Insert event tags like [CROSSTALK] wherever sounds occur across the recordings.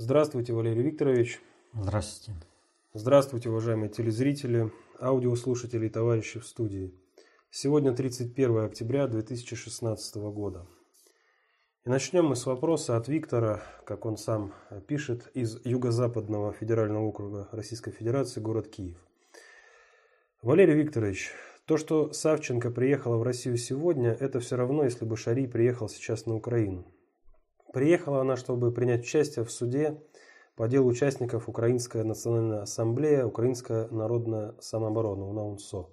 Здравствуйте, Валерий Викторович. Здравствуйте. Здравствуйте, уважаемые телезрители, аудиослушатели и товарищи в студии. Сегодня 31 октября 2016 года. И начнем мы с вопроса от Виктора, как он сам пишет, из Юго-Западного федерального округа Российской Федерации, город Киев. Валерий Викторович, то, что Савченко приехала в Россию сегодня, это все равно, если бы Шари приехал сейчас на Украину. Приехала она, чтобы принять участие в суде по делу участников Украинская национальная ассамблея, Украинская народная самооборона, УНАУНСО.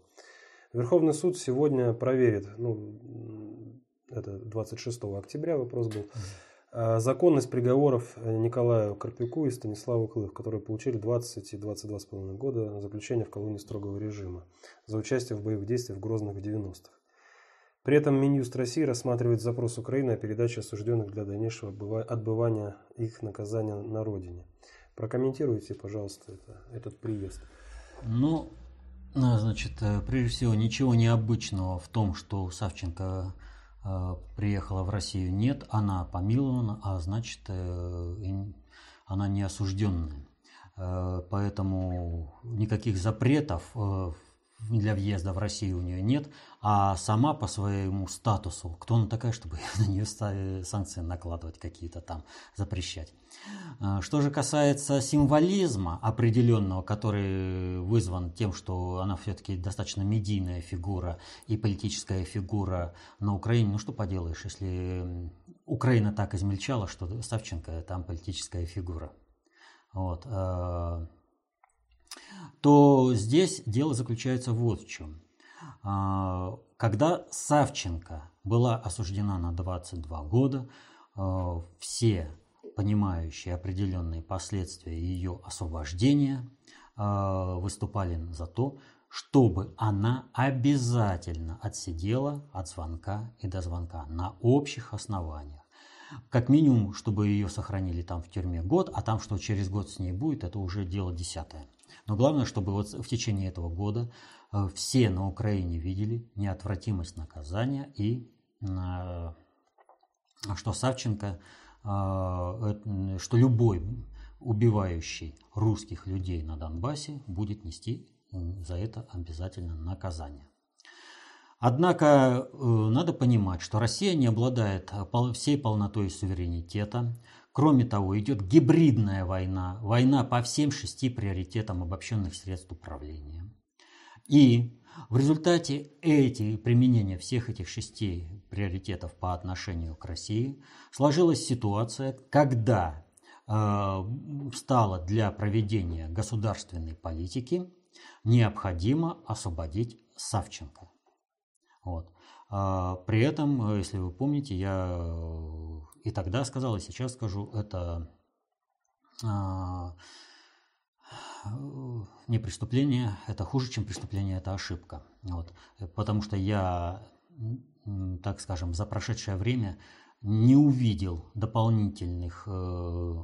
Верховный суд сегодня проверит, ну, это 26 октября вопрос был, а, законность приговоров Николаю Карпюку и Станиславу Клых, которые получили 20 и 22,5 года заключения в колонии строгого режима за участие в боевых действиях в Грозных в 90-х. При этом Минюст России рассматривает запрос Украины о передаче осужденных для дальнейшего отбывания их наказания на родине. Прокомментируйте, пожалуйста, это, этот приезд. Ну, ну, значит, э, прежде всего, ничего необычного в том, что Савченко э, приехала в Россию, нет. Она помилована, а значит, э, она не осужденная. Э, поэтому никаких запретов э, для въезда в Россию у нее нет, а сама по своему статусу, кто она такая, чтобы [LAUGHS] на нее санкции накладывать какие-то там, запрещать. А, что же касается символизма определенного, который вызван тем, что она все-таки достаточно медийная фигура и политическая фигура на Украине, ну что поделаешь, если Украина так измельчала, что Савченко там политическая фигура. Вот. То здесь дело заключается вот в чем. А, когда Савченко была осуждена на 22 года, а, все понимающие определенные последствия ее освобождения а, выступали за то, чтобы она обязательно отсидела от звонка и до звонка на общих основаниях. Как минимум, чтобы ее сохранили там в тюрьме год, а там, что через год с ней будет, это уже дело десятое. Но главное, чтобы вот в течение этого года э, все на Украине видели неотвратимость наказания и э, что Савченко, э, что любой убивающий русских людей на Донбассе будет нести за это обязательно наказание. Однако надо понимать, что Россия не обладает всей полнотой суверенитета, Кроме того, идет гибридная война, война по всем шести приоритетам обобщенных средств управления. И в результате эти, применения всех этих шести приоритетов по отношению к России сложилась ситуация, когда э, стало для проведения государственной политики необходимо освободить Савченко. Вот. А при этом, если вы помните, я и тогда сказал, и сейчас скажу, это а, не преступление, это хуже, чем преступление, это ошибка. Вот. Потому что я, так скажем, за прошедшее время не увидел дополнительных э,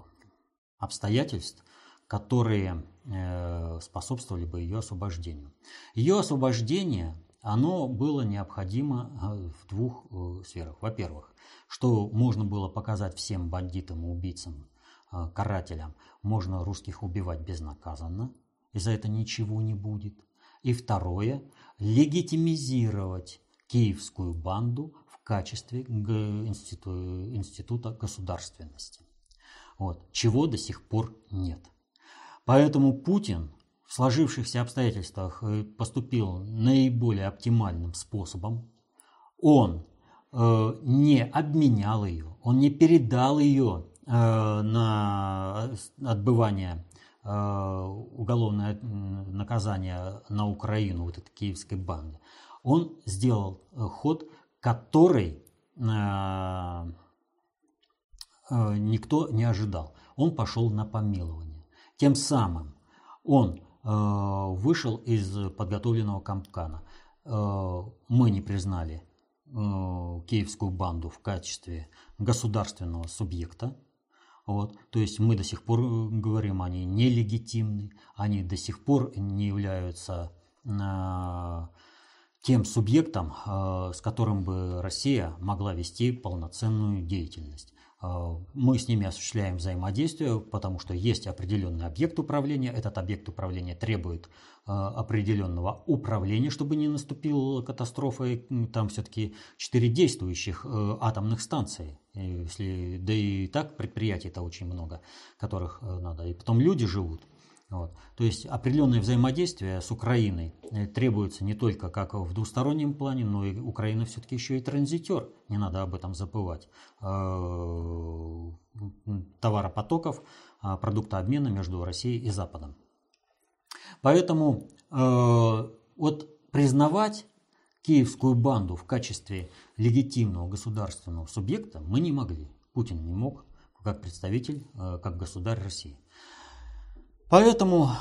обстоятельств, которые э, способствовали бы ее освобождению. Ее освобождение, оно было необходимо э, в двух сферах. Во-первых, что можно было показать всем бандитам, убийцам, а, карателям. Можно русских убивать безнаказанно, и за это ничего не будет. И второе, легитимизировать киевскую банду в качестве институ, института государственности. Вот, чего до сих пор нет. Поэтому Путин в сложившихся обстоятельствах э, поступил наиболее оптимальным способом. Он Э, не обменял ее, он не передал ее э, на отбывание э, уголовное наказание на Украину вот этой киевской банды. Он сделал ход, который никто не ожидал. Он пошел на помилование. Тем самым он вышел из подготовленного капкана. Мы не признали Э, киевскую банду в качестве государственного субъекта. Вот. То есть мы до сих пор э, говорим, они нелегитимны, они до сих пор не являются э, тем субъектом, с которым бы Россия могла вести полноценную деятельность. Э, мы с ними осуществляем взаимодействие, потому что есть определенный объект управления. Этот объект управления требует э, определенного управления, чтобы не наступила катастрофа. Там все-таки четыре действующих э, атомных станции. Если, да и так предприятий-то очень много, которых надо. И потом люди живут. Вот. То есть определенное взаимодействие с Украиной э, требуется не только как в двустороннем плане, но и Украина все-таки еще и транзитер, не надо об этом забывать, э, товаропотоков, а, продукта обмена между Россией и Западом. Поэтому э, вот признавать киевскую банду в качестве легитимного государственного субъекта мы не могли. Путин не мог, как представитель, как государь России. Поэтому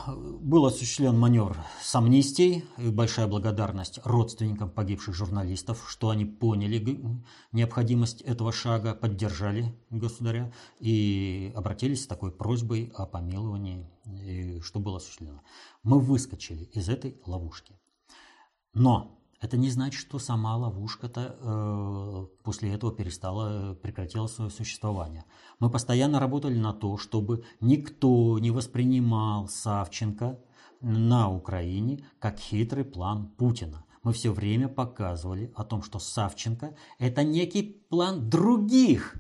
был осуществлен маневр с амнистией. И большая благодарность родственникам погибших журналистов, что они поняли необходимость этого шага, поддержали государя и обратились с такой просьбой о помиловании, что было осуществлено. Мы выскочили из этой ловушки. Но это не значит, что сама ловушка-то э, после этого перестала, прекратила свое существование. Мы постоянно работали на то, чтобы никто не воспринимал Савченко на Украине как хитрый план Путина. Мы все время показывали о том, что Савченко – это некий план других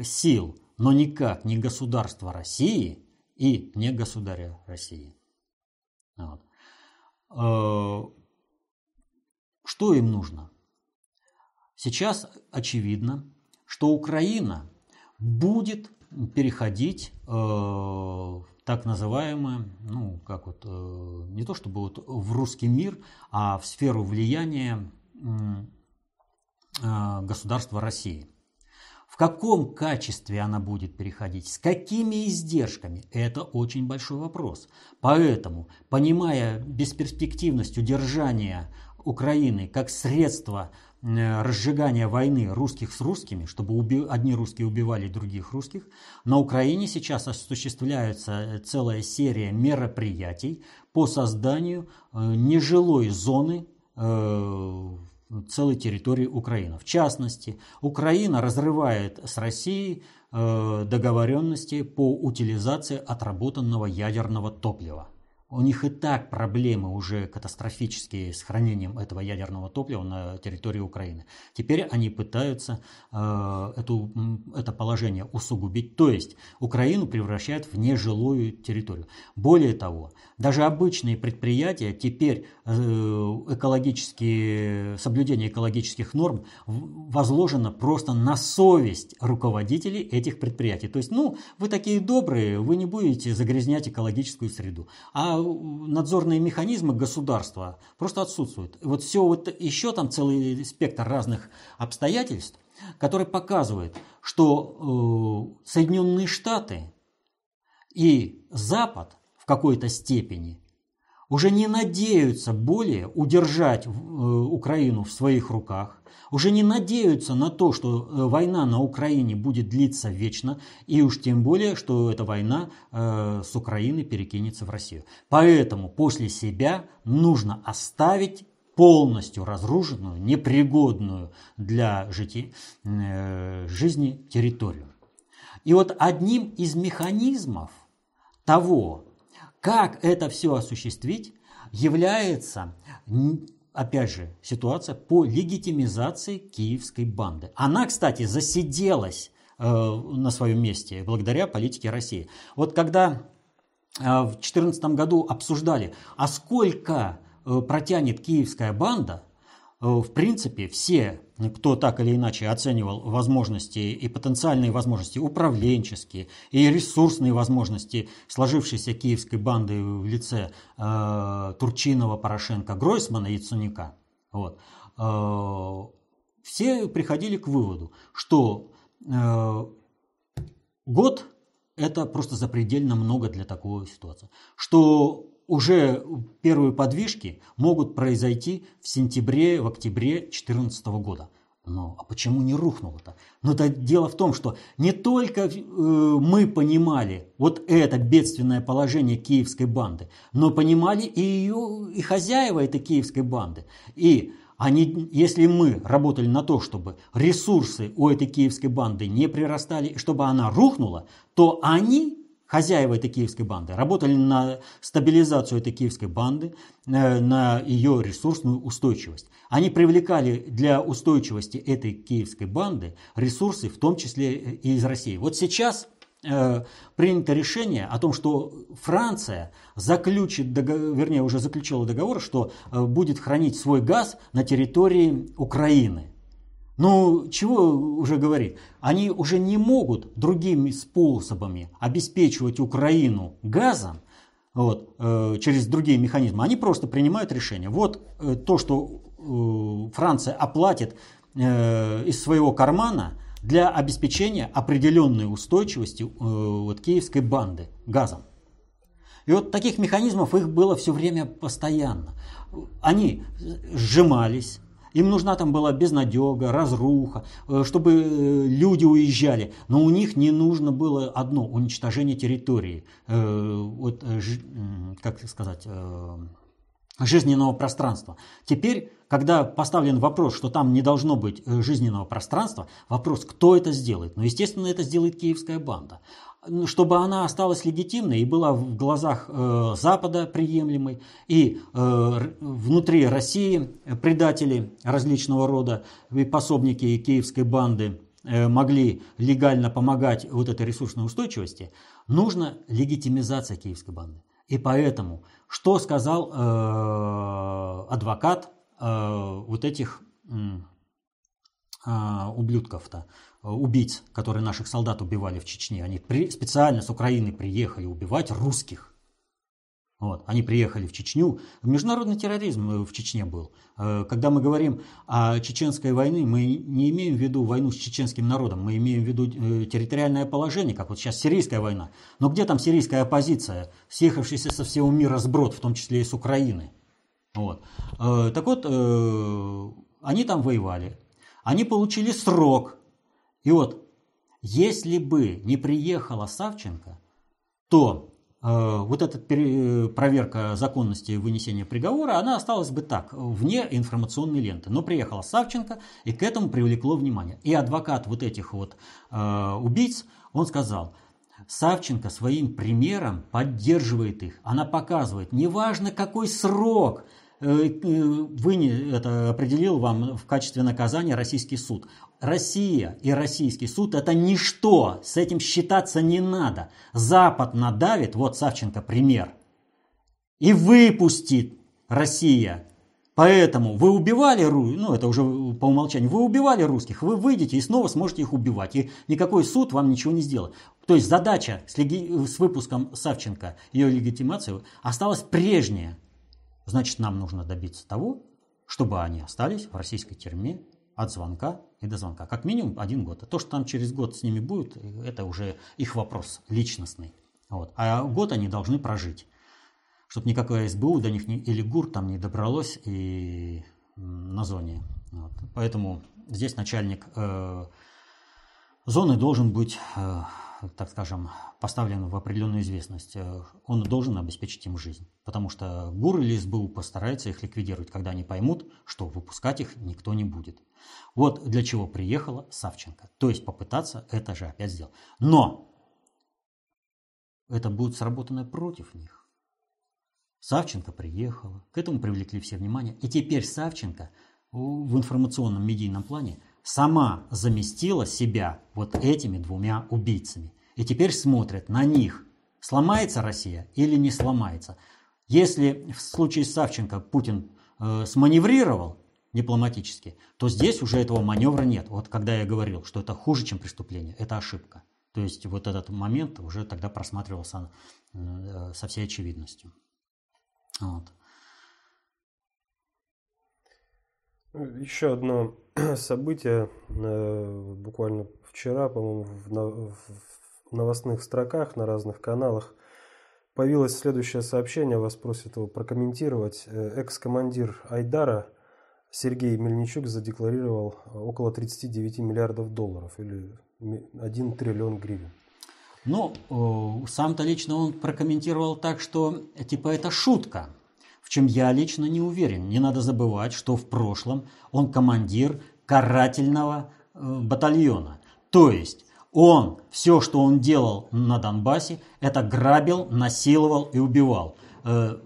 сил, но никак не государства России и не государя России. Вот. Э, что им нужно? Сейчас очевидно, что Украина будет переходить э, в так называемое, ну, как вот, э, не то чтобы вот в русский мир, а в сферу влияния э, государства России. В каком качестве она будет переходить, с какими издержками, это очень большой вопрос. Поэтому, понимая бесперспективность удержания Украины как средство э, разжигания войны русских с русскими, чтобы уби... одни русские убивали других русских, на Украине сейчас осуществляется э, целая серия мероприятий по созданию э, нежилой зоны целой территории Украины. В частности, Украина разрывает с Россией договоренности по утилизации отработанного ядерного топлива. У них и так проблемы уже катастрофические с хранением этого ядерного топлива на территории Украины. Теперь они пытаются э, эту, это положение усугубить, то есть Украину превращают в нежилую территорию. Более того, даже обычные предприятия теперь э, экологические, соблюдение экологических норм возложено просто на совесть руководителей этих предприятий. То есть, ну, вы такие добрые, вы не будете загрязнять экологическую среду. А надзорные механизмы государства просто отсутствуют. Вот все вот еще там целый спектр разных обстоятельств, который показывает, что э, Соединенные Штаты и Запад в какой-то степени уже не надеются более удержать э, Украину в своих руках, уже не надеются на то, что э, война на Украине будет длиться вечно, и уж тем более, что эта война э, с Украины перекинется в Россию. Поэтому после себя нужно оставить полностью разрушенную, непригодную для жити, жизни территорию. И вот одним из механизмов того, как это все осуществить, является опять же, ситуация по легитимизации киевской банды. Она, кстати, засиделась э, на своем месте благодаря политике России. Вот когда э, в 2014 году обсуждали, а сколько э, протянет киевская банда, в принципе, все кто так или иначе оценивал возможности и потенциальные возможности управленческие и ресурсные возможности сложившейся киевской банды в лице э, Турчинова, Порошенко, Гройсмана и Цуника, вот, э, все приходили к выводу, что э, год это просто запредельно много для такой ситуации, что уже первые подвижки могут произойти в сентябре, в октябре 2014 года. Ну, а почему не рухнуло-то? Но это дело в том, что не только э, мы понимали вот это бедственное положение киевской банды, но понимали и ее, и хозяева этой киевской банды. И Они, если мы работали на то, чтобы ресурсы у этой киевской банды не прирастали, чтобы она рухнула, то они хозяева этой киевской банды, работали на стабилизацию этой киевской банды, э, на ее ресурсную устойчивость. Они привлекали для устойчивости этой киевской банды ресурсы, в том числе и из России. Вот сейчас э, принято решение о том, что Франция заключит, вернее уже заключила договор, что э, будет хранить свой газ на территории Украины. Ну, чего уже говорить? Они уже не могут другими способами обеспечивать Украину газом, вот, э, через другие механизмы. Они просто принимают решение. Вот э, то, что э, Франция оплатит э, из своего кармана для обеспечения определенной устойчивости э, вот, киевской банды газом. И вот таких механизмов их было все время постоянно. Они сжимались, им нужна там была безнадега, разруха, э, чтобы э, люди уезжали. Но у них не нужно было одно – уничтожение территории. Э, вот, как сказать, жизненного пространства. Теперь, когда поставлен вопрос, что там не должно быть жизненного пространства, вопрос, кто это сделает? Ну, естественно, это сделает киевская банда. Ну, чтобы она осталась легитимной и была в глазах э, Запада приемлемой, и э, внутри России предатели различного рода и пособники киевской банды э, могли легально помогать вот этой ресурсной устойчивости, нужна легитимизация киевской банды. И поэтому, что сказал адвокат вот этих э, ублюдков-то? Э, убийц, которые наших солдат убивали в Чечне. Они при, специально с Украины приехали убивать русских. Вот. Они приехали в Чечню. Международный терроризм э, в Чечне был. Э, когда мы говорим о чеченской войне, мы не имеем в виду войну с чеченским народом, мы имеем в виду территориальное положение, как вот сейчас сирийская война. Но где там сирийская оппозиция, съехавшаяся со всего мира сброд, в том числе и с Украины? Вот. Так вот, они там воевали. Они получили срок и вот, если бы не приехала Савченко, то э, вот эта пере, проверка законности вынесения приговора, она осталась бы так, вне информационной ленты. Но приехала Савченко, и к этому привлекло внимание. И адвокат вот этих вот э, убийц, он сказал, Савченко своим примером поддерживает их. Она показывает, неважно какой срок, э, э, вы это определил вам в качестве наказания российский суд. Россия и российский суд – это ничто, с этим считаться не надо. Запад надавит, вот Савченко пример, и выпустит Россия. Поэтому вы убивали, ну это уже по умолчанию, вы убивали русских, вы выйдете и снова сможете их убивать. И никакой суд вам ничего не сделает. То есть задача с, леги... с выпуском Савченко, ее легитимации, осталась прежняя. Значит, нам нужно добиться того, чтобы они остались в российской тюрьме от звонка и до звонка. Как минимум один год. А то, что там через год с ними будет, это уже их вопрос личностный. Вот. А год они должны прожить. Чтобы никакое СБУ до них не, или ГУР там не добралось и на зоне. Вот. Поэтому здесь начальник э, зоны должен быть э, так скажем, поставлен в определенную известность, э, он должен обеспечить им жизнь. Потому что ГУР или СБУ постарается их ликвидировать, когда они поймут, что выпускать их никто не будет. Вот для чего приехала Савченко. То есть попытаться это же опять сделать. Но это будет сработано против них. Савченко приехала, к этому привлекли все внимание. И теперь Савченко в информационном медийном плане – сама заместила себя вот этими двумя убийцами. И теперь смотрят на них, сломается Россия или не сломается. Если в случае с Савченко Путин э, сманеврировал дипломатически, то здесь уже этого маневра нет. Вот когда я говорил, что это хуже, чем преступление, это ошибка. То есть вот этот момент уже тогда просматривался э, со всей очевидностью. Вот. Еще одно [CLEARS THROAT] событие э, буквально вчера, по-моему, в новостных строках на разных каналах появилось следующее сообщение, вас просят его прокомментировать. Э, экс-командир Айдара Сергей Мельничук задекларировал около 39 миллиардов долларов или 1 триллион гривен. Ну, сам-то лично он прокомментировал так, что типа это шутка. В чем я лично не уверен. Не надо забывать, что в прошлом он командир карательного э, батальона. То есть он, все, что он делал на Донбассе, это грабил, насиловал и убивал. Э,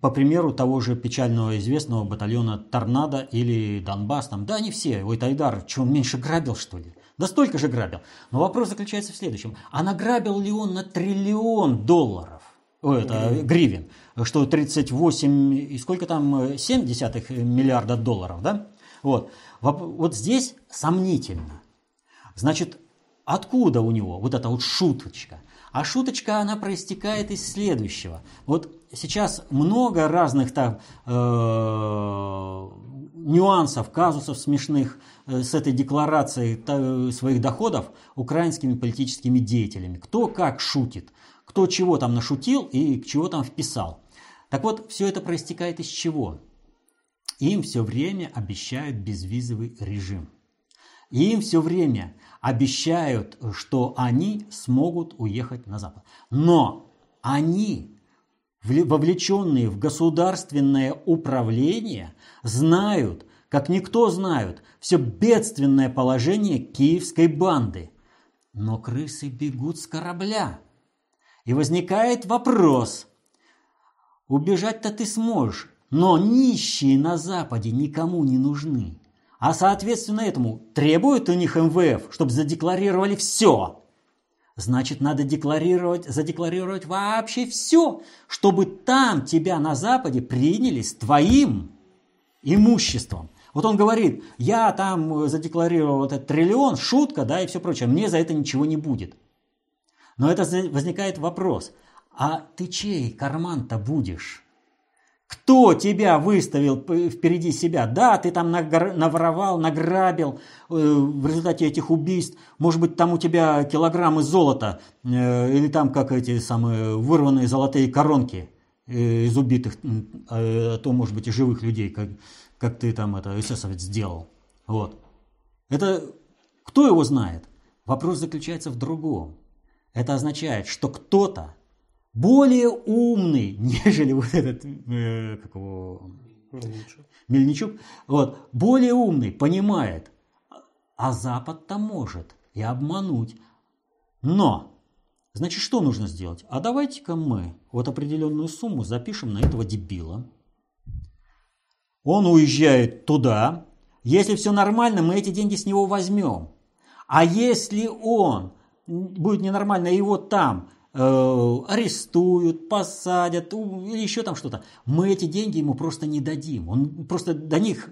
по примеру того же печального известного батальона «Торнадо» или «Донбасс», там, да, они все, Ой, Тайдар, что он меньше грабил, что ли? Да столько же грабил. Но вопрос заключается в следующем. А награбил ли он на триллион долларов? О, это гривен. Что 38, и сколько там, 7 десятых миллиарда долларов, да? Вот. Вот здесь сомнительно. Значит, откуда у него вот эта вот шуточка? А шуточка, она проистекает из следующего. Вот сейчас много разных там э, нюансов, казусов смешных э, с этой декларацией своих доходов украинскими политическими деятелями. Кто как шутит, кто чего там нашутил и чего там вписал. Так вот, все это проистекает из чего? Им все время обещают безвизовый режим. им все время обещают, что они смогут уехать на Запад. Но они, вовлеченные в государственное управление, знают, как никто знают, все бедственное положение киевской банды. Но крысы бегут с корабля. И возникает вопрос. Убежать-то ты сможешь, но нищие на Западе никому не нужны. А соответственно этому требует у них МВФ, чтобы задекларировали все. Значит, надо декларировать, задекларировать вообще все, чтобы там тебя на Западе приняли с твоим имуществом. Вот он говорит, я там задекларировал этот триллион, шутка, да, и все прочее, мне за это ничего не будет. Но это возникает вопрос, а ты чей карман-то будешь? Кто тебя выставил впереди себя? Да, ты там наворовал, награбил э, в результате этих убийств. Может быть, там у тебя килограммы золота э, или там как эти самые вырванные золотые коронки э, из убитых, а то, может быть, и живых людей, как, как ты там это эсэсовец сделал. Вот. Это кто его знает? Вопрос заключается в другом. Это означает, что кто-то более умный, [LAUGHS] нежели вот этот, э, как его, Мельничук. Мельничук, вот, более умный, понимает, а Запад-то может и обмануть. Но, значит, что нужно сделать? А давайте-ка мы вот определенную сумму запишем на этого дебила. Он уезжает туда. Если все нормально, мы эти деньги с него возьмем. А если он будет ненормально, его там Э, арестуют, посадят или еще там что-то. Мы эти деньги ему просто не дадим. Он просто до них,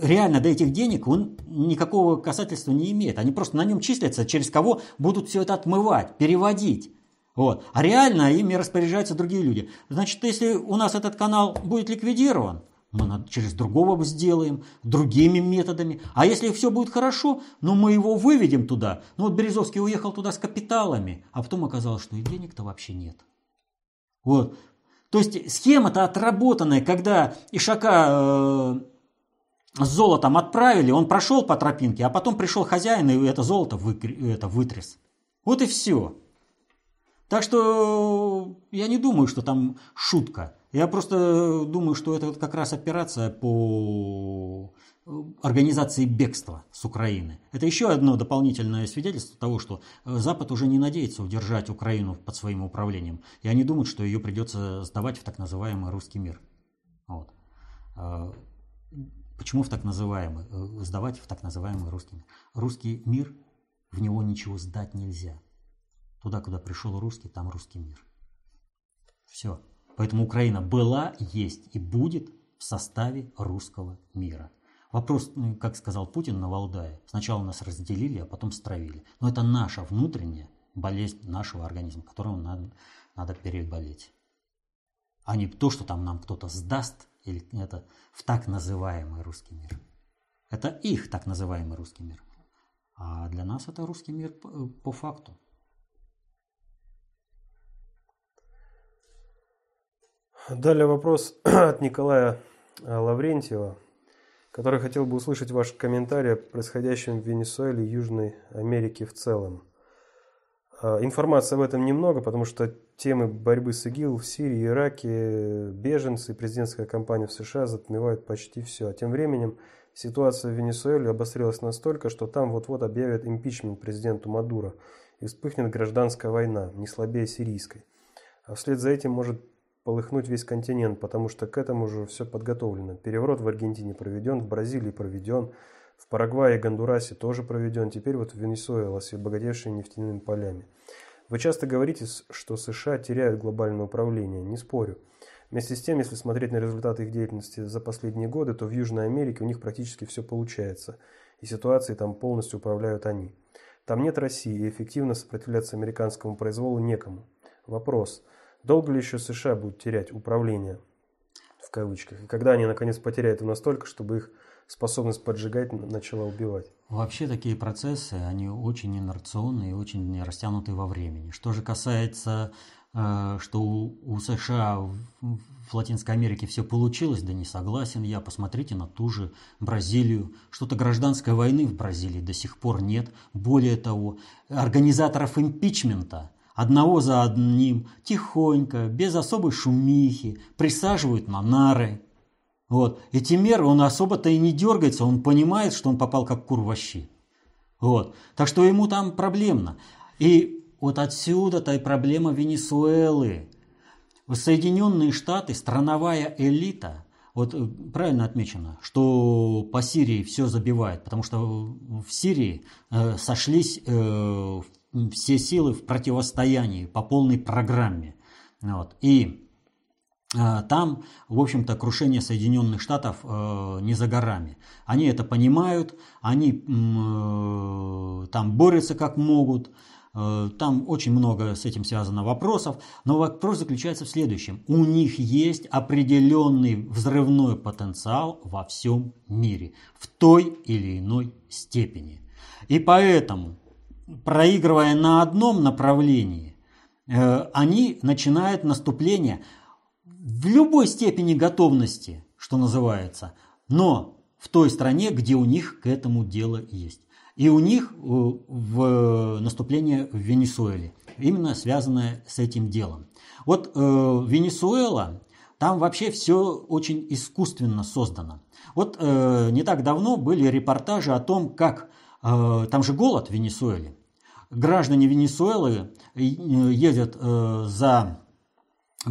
реально до этих денег он никакого касательства не имеет. Они просто на нем числятся, через кого будут все это отмывать, переводить. Вот. А реально ими распоряжаются другие люди. Значит, если у нас этот канал будет ликвидирован, мы через другого сделаем, другими методами. А если все будет хорошо, ну мы его выведем туда. Ну вот Березовский уехал туда с капиталами, а потом оказалось, что и денег-то вообще нет. Вот. То есть схема-то отработанная, когда Ишака э, с золотом отправили, он прошел по тропинке, а потом пришел хозяин и это золото вы, это вытряс. Вот и все. Так что я не думаю, что там шутка. Я просто думаю, что это как раз операция по организации бегства с Украины. Это еще одно дополнительное свидетельство того, что Запад уже не надеется удержать Украину под своим управлением. И они думают, что ее придется сдавать в так называемый русский мир. Вот. А, почему в так называемый? Э, сдавать в так называемый русский мир. Русский мир, в него ничего сдать нельзя. Туда, куда пришел русский, там русский мир. Все. Поэтому Украина была, есть и будет в составе русского мира. Вопрос, ну, как сказал Путин на Валдае, сначала нас разделили, а потом стравили. Но это наша внутренняя болезнь нашего организма, которую надо, надо переболеть. А не то, что там нам кто-то сдаст, или это в так называемый русский мир. Это их так называемый русский мир. А для нас это русский мир по, по факту. Далее вопрос [CLEARS THROAT] от Николая э, Лаврентьева, который хотел бы услышать ваши комментарии о происходящем в Венесуэле и Южной Америке в целом. А, информации об этом немного, потому что темы борьбы с ИГИЛ в Сирии, Ираке, беженцы, президентская кампания в США затмевают почти все. А тем временем ситуация в Венесуэле обострилась настолько, что там вот-вот объявят импичмент президенту Мадуро и вспыхнет гражданская война, не слабее сирийской. А вслед за этим может полыхнуть весь континент, потому что к этому уже все подготовлено. Переворот в Аргентине проведен, в Бразилии проведен, в Парагвае и Гондурасе тоже проведен, теперь вот в Венесуэла с обогатевшими нефтяными полями. Вы часто говорите, что США теряют глобальное управление, не спорю. Вместе с тем, если смотреть на результаты их деятельности за последние годы, то в Южной Америке у них практически все получается, и ситуацией там полностью управляют они. Там нет России, и эффективно сопротивляться американскому произволу некому. Вопрос, долго ли еще США будут терять управление, в кавычках, и когда они наконец потеряют его настолько, чтобы их способность поджигать начала убивать. Вообще такие процессы, они очень инерционные и очень растянутые во времени. Что же касается, э, что у США в Латинской Америке все получилось, да не согласен я. Посмотрите на ту же Бразилию. Что-то гражданской войны в Бразилии до сих пор нет. Более того, организаторов импичмента одного за одним, тихонько, без особой шумихи, присаживают на нары – вот. И Тимер, он особо-то и не дергается, он понимает, что он попал как кур в щи. Вот. Так что ему там проблемно. И вот отсюда-то и проблема Венесуэлы. Соединенные Штаты, страновая элита, вот э, правильно отмечено, что по Сирии все забивает, потому что в Сирии э, сошлись э, все силы в противостоянии по полной программе. Вот. И а, там, в общем-то, крушение Соединенных Штатов э, не за горами. Они это понимают, они э, там борются как могут, э, там очень много с этим связано вопросов, но вопрос заключается в следующем. У них есть определенный взрывной потенциал во всем мире, в той или иной степени. И поэтому, проигрывая на одном направлении, они начинают наступление – в любой степени готовности, что называется, но в той стране, где у них к этому дело есть. И у них э, в наступление в Венесуэле, именно связанное с этим делом. Вот э, Венесуэла, там вообще все очень искусственно создано. Вот э, не так давно были репортажи о том, как э, там же голод в Венесуэле. Граждане Венесуэлы э, ездят э, за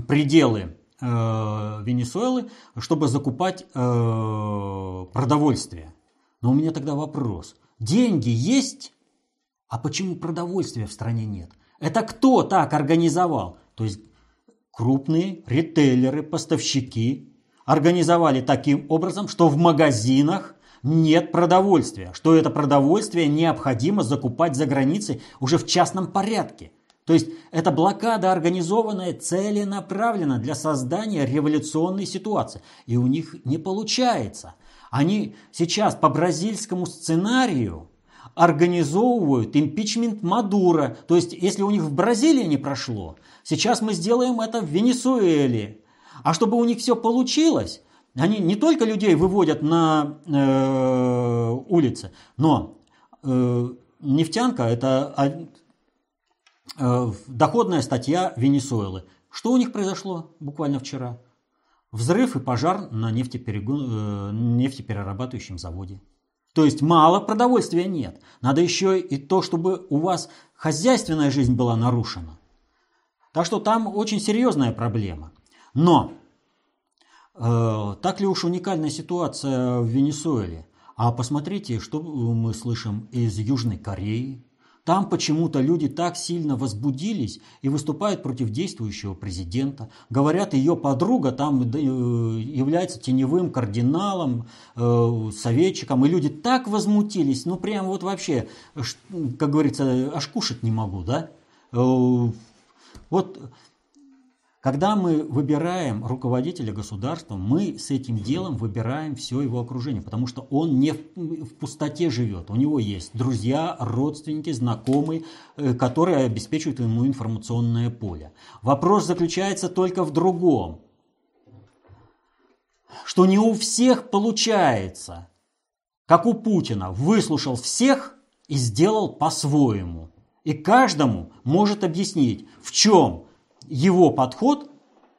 пределы Э, Венесуэлы, чтобы закупать э, продовольствие. Но у меня тогда вопрос. Деньги есть, а почему продовольствия в стране нет? Это кто так организовал? То есть крупные ритейлеры, поставщики организовали таким образом, что в магазинах нет продовольствия, что это продовольствие необходимо закупать за границей уже в частном порядке. То есть эта блокада организованная целенаправленно для создания революционной ситуации. И у них не получается. Они сейчас по бразильскому сценарию организовывают импичмент Мадура. То есть если у них в Бразилии не прошло, сейчас мы сделаем это в Венесуэле. А чтобы у них все получилось, они не только людей выводят на э, улицы, но э, нефтянка это Э, доходная статья Венесуэлы. Что у них произошло буквально вчера? Взрыв и пожар на нефтеперегон, э, нефтеперерабатывающем заводе. То есть мало продовольствия нет. Надо еще и то, чтобы у вас хозяйственная жизнь была нарушена. Так что там очень серьезная проблема. Но э, так ли уж уникальная ситуация в Венесуэле? А посмотрите, что мы слышим из Южной Кореи, там почему-то люди так сильно возбудились и выступают против действующего президента. Говорят, ее подруга там э, является теневым кардиналом, э, советчиком. И люди так возмутились, ну прям вот вообще, как говорится, аж кушать не могу, да? Вот когда мы выбираем руководителя государства, мы с этим делом выбираем все его окружение, потому что он не в пустоте живет. У него есть друзья, родственники, знакомые, э, которые обеспечивают ему информационное поле. Вопрос заключается только в другом, что не у всех получается, как у Путина, выслушал всех и сделал по-своему. И каждому может объяснить, в чем его подход,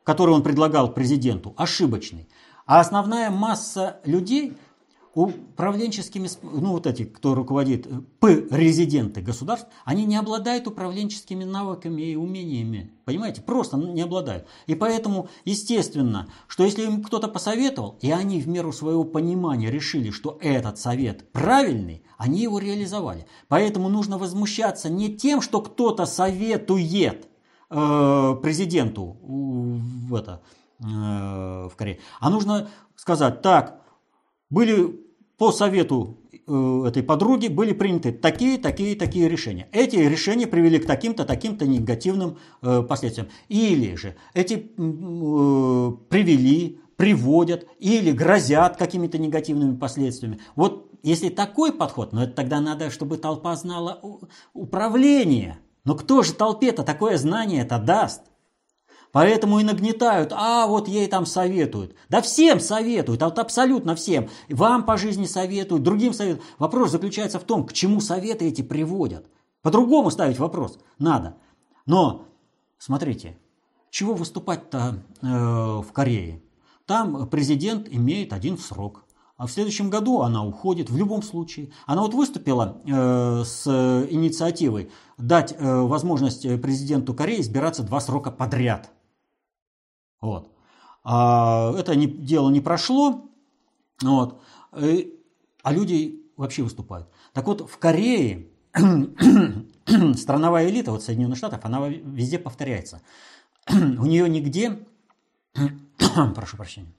который он предлагал президенту, ошибочный. А основная масса людей – управленческими, ну вот эти, кто руководит, э, П-резиденты государств, они не обладают управленческими навыками и умениями. Понимаете? Просто не обладают. И поэтому, естественно, что если им кто-то посоветовал, и они в меру своего понимания решили, что этот совет правильный, они его реализовали. Поэтому нужно возмущаться не тем, что кто-то советует президенту в, это, э, в Корее, а нужно сказать, так, были по совету э, этой подруги были приняты такие, такие, такие решения. Эти решения привели к таким-то, таким-то негативным э, последствиям. Или же эти э, привели, приводят или грозят какими-то негативными последствиями. Вот если такой подход, но это тогда надо, чтобы толпа знала управление. Но кто же толпе-то такое знание это даст? Поэтому и нагнетают, а вот ей там советуют. Да всем советуют, а вот абсолютно всем. Вам по жизни советуют, другим советуют. Вопрос заключается в том, к чему советы эти приводят. По-другому ставить вопрос надо. Но, смотрите, чего выступать-то э, в Корее? Там президент имеет один срок. А в следующем году она уходит в любом случае. Она вот выступила э, с инициативой дать э, возможность президенту Кореи избираться два срока подряд – вот. А это не, дело не прошло, вот, и, а люди вообще выступают. Так вот, в Корее [CLEARS THROAT] страновая элита, вот Соединенных Штатов, она везде повторяется. [CLEARS THROAT] У нее нигде, [CLEARS THROAT] прошу прощения,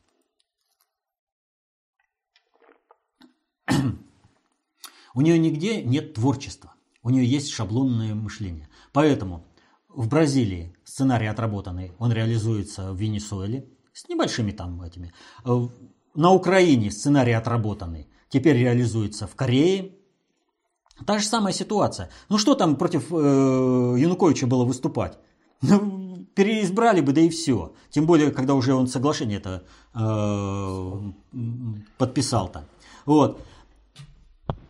у нее нигде нет творчества, у нее есть шаблонное мышление. Поэтому в Бразилии сценарий отработанный, он реализуется в Венесуэле с небольшими там этими. Э, на Украине сценарий отработанный, теперь реализуется в Корее. Та же самая ситуация. Ну что там против э, Януковича было выступать? [LAUGHS] Ну, переизбрали бы, да и все. Тем более, когда уже он соглашение это э, подписал-то. Вот.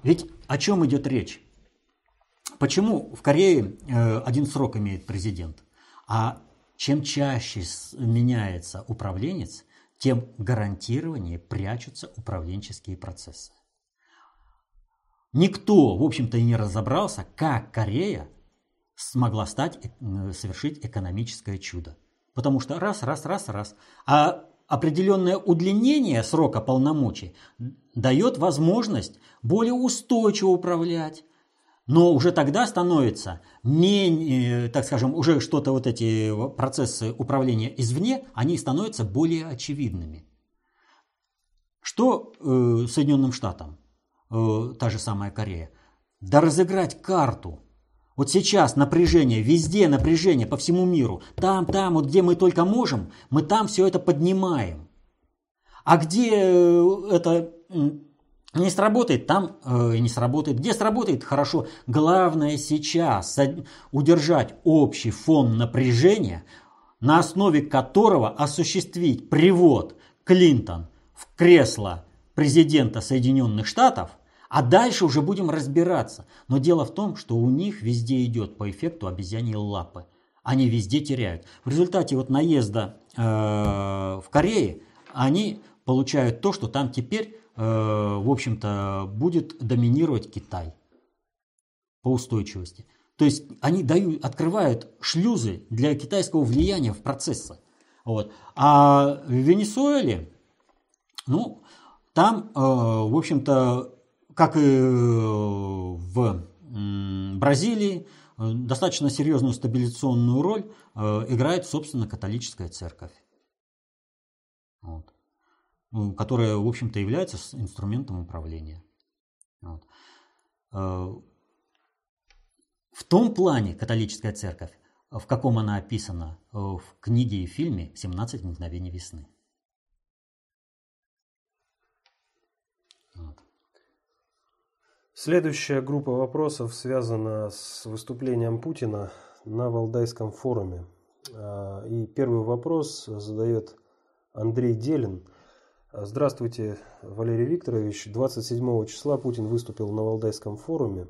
Ведь о чем идет речь? Почему в Корее э, один срок имеет президент? А чем чаще меняется управленец, тем гарантированнее прячутся управленческие процессы. Никто, в общем-то, и не разобрался, как Корея смогла стать, э, совершить экономическое чудо. Потому что раз, раз, раз, раз. А определенное удлинение срока полномочий дает возможность более устойчиво управлять, но уже тогда становится менее, так скажем, уже что-то вот эти процессы управления извне, они становятся более очевидными. Что э, Соединенным Штатам, э, та же самая Корея? Да разыграть карту. Вот сейчас напряжение, везде напряжение по всему миру. Там, там, вот где мы только можем, мы там все это поднимаем. А где э, это не сработает, там э, не сработает. Где сработает, хорошо. Главное сейчас удержать общий фон напряжения, на основе которого осуществить привод Клинтон в кресло президента Соединенных Штатов, а дальше уже будем разбираться. Но дело в том, что у них везде идет по эффекту обезьяньей лапы. Они везде теряют. В результате вот наезда э, в Корее они получают то, что там теперь Э, в общем-то, будет доминировать Китай по устойчивости. То есть они дают, открывают шлюзы для китайского влияния в процессы. Вот. А в Венесуэле, ну, там, э, в общем-то, как и в Бразилии, э, достаточно серьезную стабилизационную роль играет, собственно, католическая церковь. Вот. Ну, которая, в общем-то, является инструментом управления. Вот. Э, в том плане католическая церковь, в каком она описана э, в книге и фильме «17 мгновений весны». Следующая группа вопросов связана с выступлением Путина на Валдайском форуме. А, и первый вопрос задает Андрей Делин – Здравствуйте, Валерий Викторович. 27 числа Путин выступил на Валдайском форуме.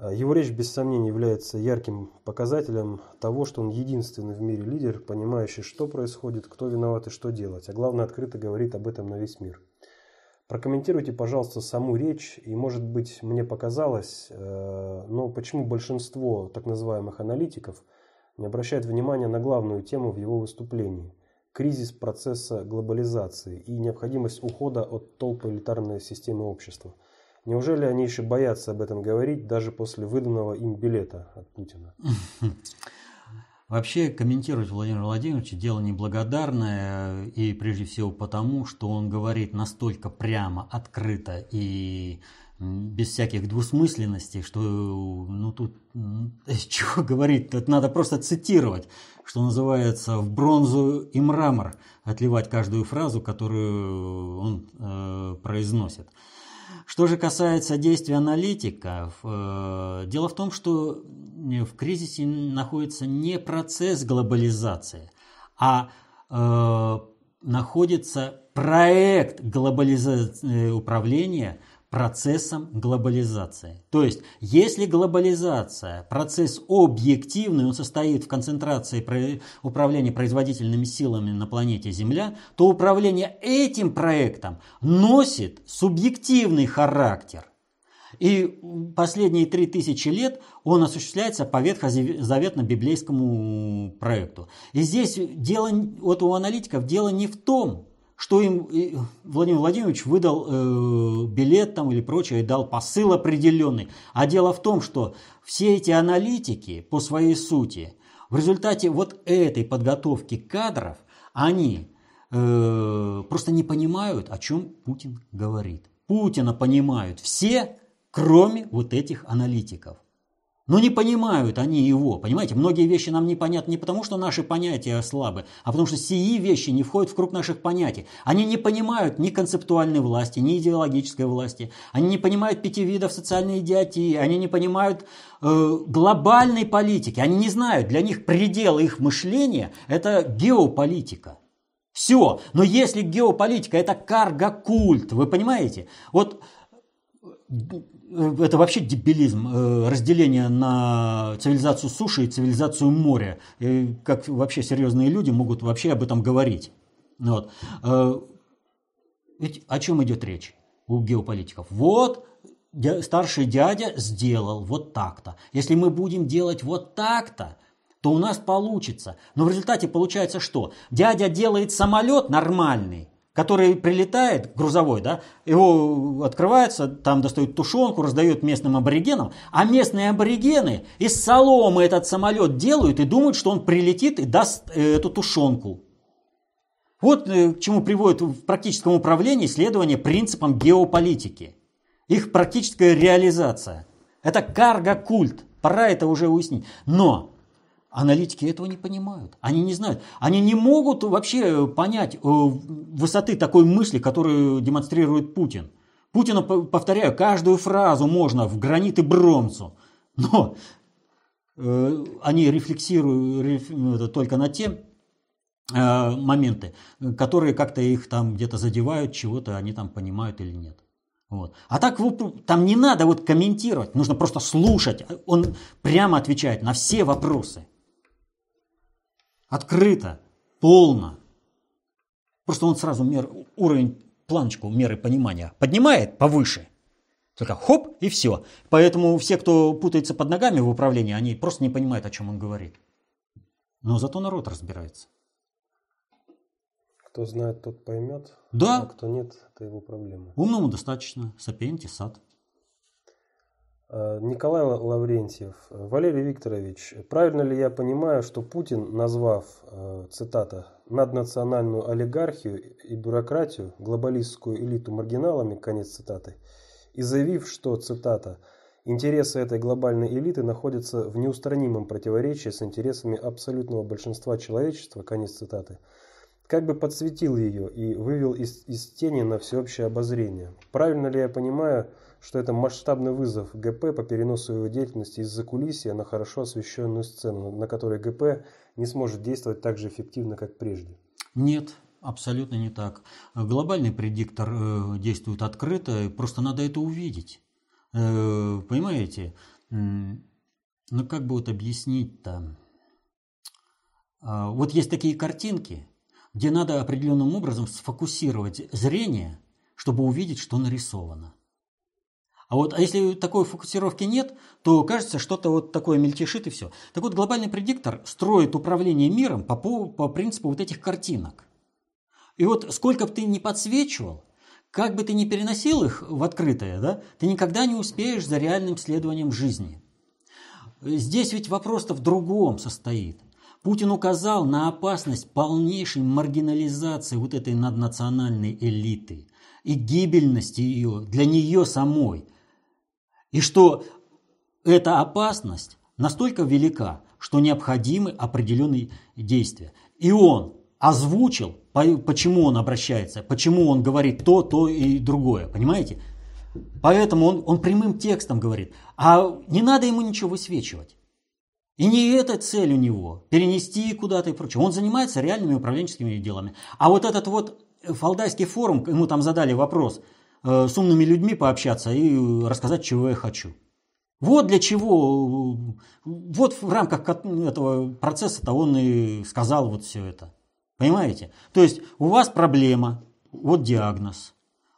Его речь, без сомнения, является ярким показателем того, что он единственный в мире лидер, понимающий, что происходит, кто виноват и что делать, а главное, открыто говорит об этом на весь мир. Прокомментируйте, пожалуйста, саму речь, и, может быть, мне показалось, э, но почему большинство так называемых аналитиков не обращает внимания на главную тему в его выступлении – кризис процесса глобализации и необходимость ухода от толпы элитарной системы общества – Неужели они еще боятся об этом говорить даже после выданного им билета от Путина? [LAUGHS] Вообще комментировать Владимира Владимировича дело неблагодарное и прежде всего потому, что он говорит настолько прямо, открыто и без всяких двусмысленностей, что ну тут [LAUGHS] чего говорить, это надо просто цитировать, что называется в бронзу и мрамор отливать каждую фразу, которую он э, произносит. Что же касается действий аналитиков, э, дело в том, что в кризисе находится не процесс глобализации, а э, находится проект глобализации управления – процессом глобализации. То есть, если глобализация, процесс объективный, он состоит в концентрации управления производительными силами на планете Земля, то управление этим проектом носит субъективный характер. И последние три тысячи лет он осуществляется по ветхозаветно-библейскому проекту. И здесь дело, вот у аналитиков дело не в том, что им Владимир Владимирович выдал э, билет там или прочее, и дал посыл определенный. А дело в том, что все эти аналитики по своей сути, в результате вот этой подготовки кадров, они э, просто не понимают, о чем Путин говорит. Путина понимают все, кроме вот этих аналитиков. Но не понимают они его, понимаете? Многие вещи нам непонятны не потому, что наши понятия слабы, а потому что сии вещи не входят в круг наших понятий. Они не понимают ни концептуальной власти, ни идеологической власти. Они не понимают пяти видов социальной идиотии, они не понимают э, глобальной политики. Они не знают, для них предел их мышления – это геополитика. Все. Но если геополитика – это карго-культ, вы понимаете? Вот это вообще дебилизм, э, разделение на цивилизацию суши и цивилизацию моря. И как вообще серьезные люди могут вообще об этом говорить. Вот. Э, ведь о чем идет речь у геополитиков? Вот старший дядя сделал вот так-то. Если мы будем делать вот так-то, то у нас получится. Но в результате получается что? Дядя делает самолет нормальный, который прилетает, грузовой, да, его открывается, там достают тушенку, раздают местным аборигенам, а местные аборигены из соломы этот самолет делают и думают, что он прилетит и даст э, эту тушенку. Вот э, к чему приводит в практическом управлении исследование принципам геополитики. Их практическая реализация. Это карго-культ. Пора это уже уяснить. Но Аналитики этого не понимают. Они не знают. Они не могут вообще понять э, высоты такой мысли, которую демонстрирует Путин. Путину, повторяю, каждую фразу можно в гранит и бронзу. Но э, они рефлексируют только на те э, моменты, которые как-то их там где-то задевают, чего-то они там понимают или нет. Вот. А так там не надо вот комментировать, нужно просто слушать. Он прямо отвечает на все вопросы. Открыто, полно. Просто он сразу мер, уровень, планочку меры понимания поднимает повыше. Только хоп, и все. Поэтому все, кто путается под ногами в управлении, они просто не понимают, о чем он говорит. Но зато народ разбирается. Кто знает, тот поймет. Да. А кто нет, это его проблема. Умному достаточно. Сапиенти сад. Э, Николай Лаврентьев. Валерий Викторович, правильно ли я понимаю, что Путин, назвав, э, цитата, наднациональную олигархию и бюрократию, глобалистскую элиту маргиналами, конец цитаты, и заявив, что, цитата, интересы этой глобальной элиты находятся в неустранимом противоречии с интересами абсолютного большинства человечества, конец цитаты, как бы подсветил ее и вывел из, из тени на всеобщее обозрение. Правильно ли я понимаю, что это масштабный вызов ГП по переносу его деятельности из-за кулисья на хорошо освещенную сцену, на которой ГП не сможет действовать так же эффективно, как прежде? Нет, абсолютно не так. Глобальный предиктор э, действует открыто, просто надо это увидеть. Э, понимаете? ну как бы вот объяснить-то? А, вот есть такие картинки, где надо определенным образом сфокусировать зрение, чтобы увидеть, что нарисовано. А вот а если такой фокусировки нет, то кажется, что-то вот такое мельтешит и все. Так вот, глобальный предиктор строит управление миром по, по, принципу вот этих картинок. И вот сколько бы ты ни подсвечивал, как бы ты ни переносил их в открытое, да, ты никогда не успеешь за реальным следованием жизни. Здесь ведь вопрос-то в другом состоит. Путин указал на опасность полнейшей маргинализации вот этой наднациональной элиты и гибельности ее для нее самой. И что эта опасность настолько велика, что необходимы определенные действия. И он озвучил, почему он обращается, почему он говорит то, то и другое. Понимаете? Поэтому он, он прямым текстом говорит. А не надо ему ничего высвечивать. И не эта цель у него, перенести куда-то и прочее. Он занимается реальными управленческими делами. А вот этот вот Фалдайский форум, ему там задали вопрос, с умными людьми пообщаться и рассказать, чего я хочу. Вот для чего, вот в рамках этого процесса-то он и сказал вот все это. Понимаете? То есть у вас проблема, вот диагноз.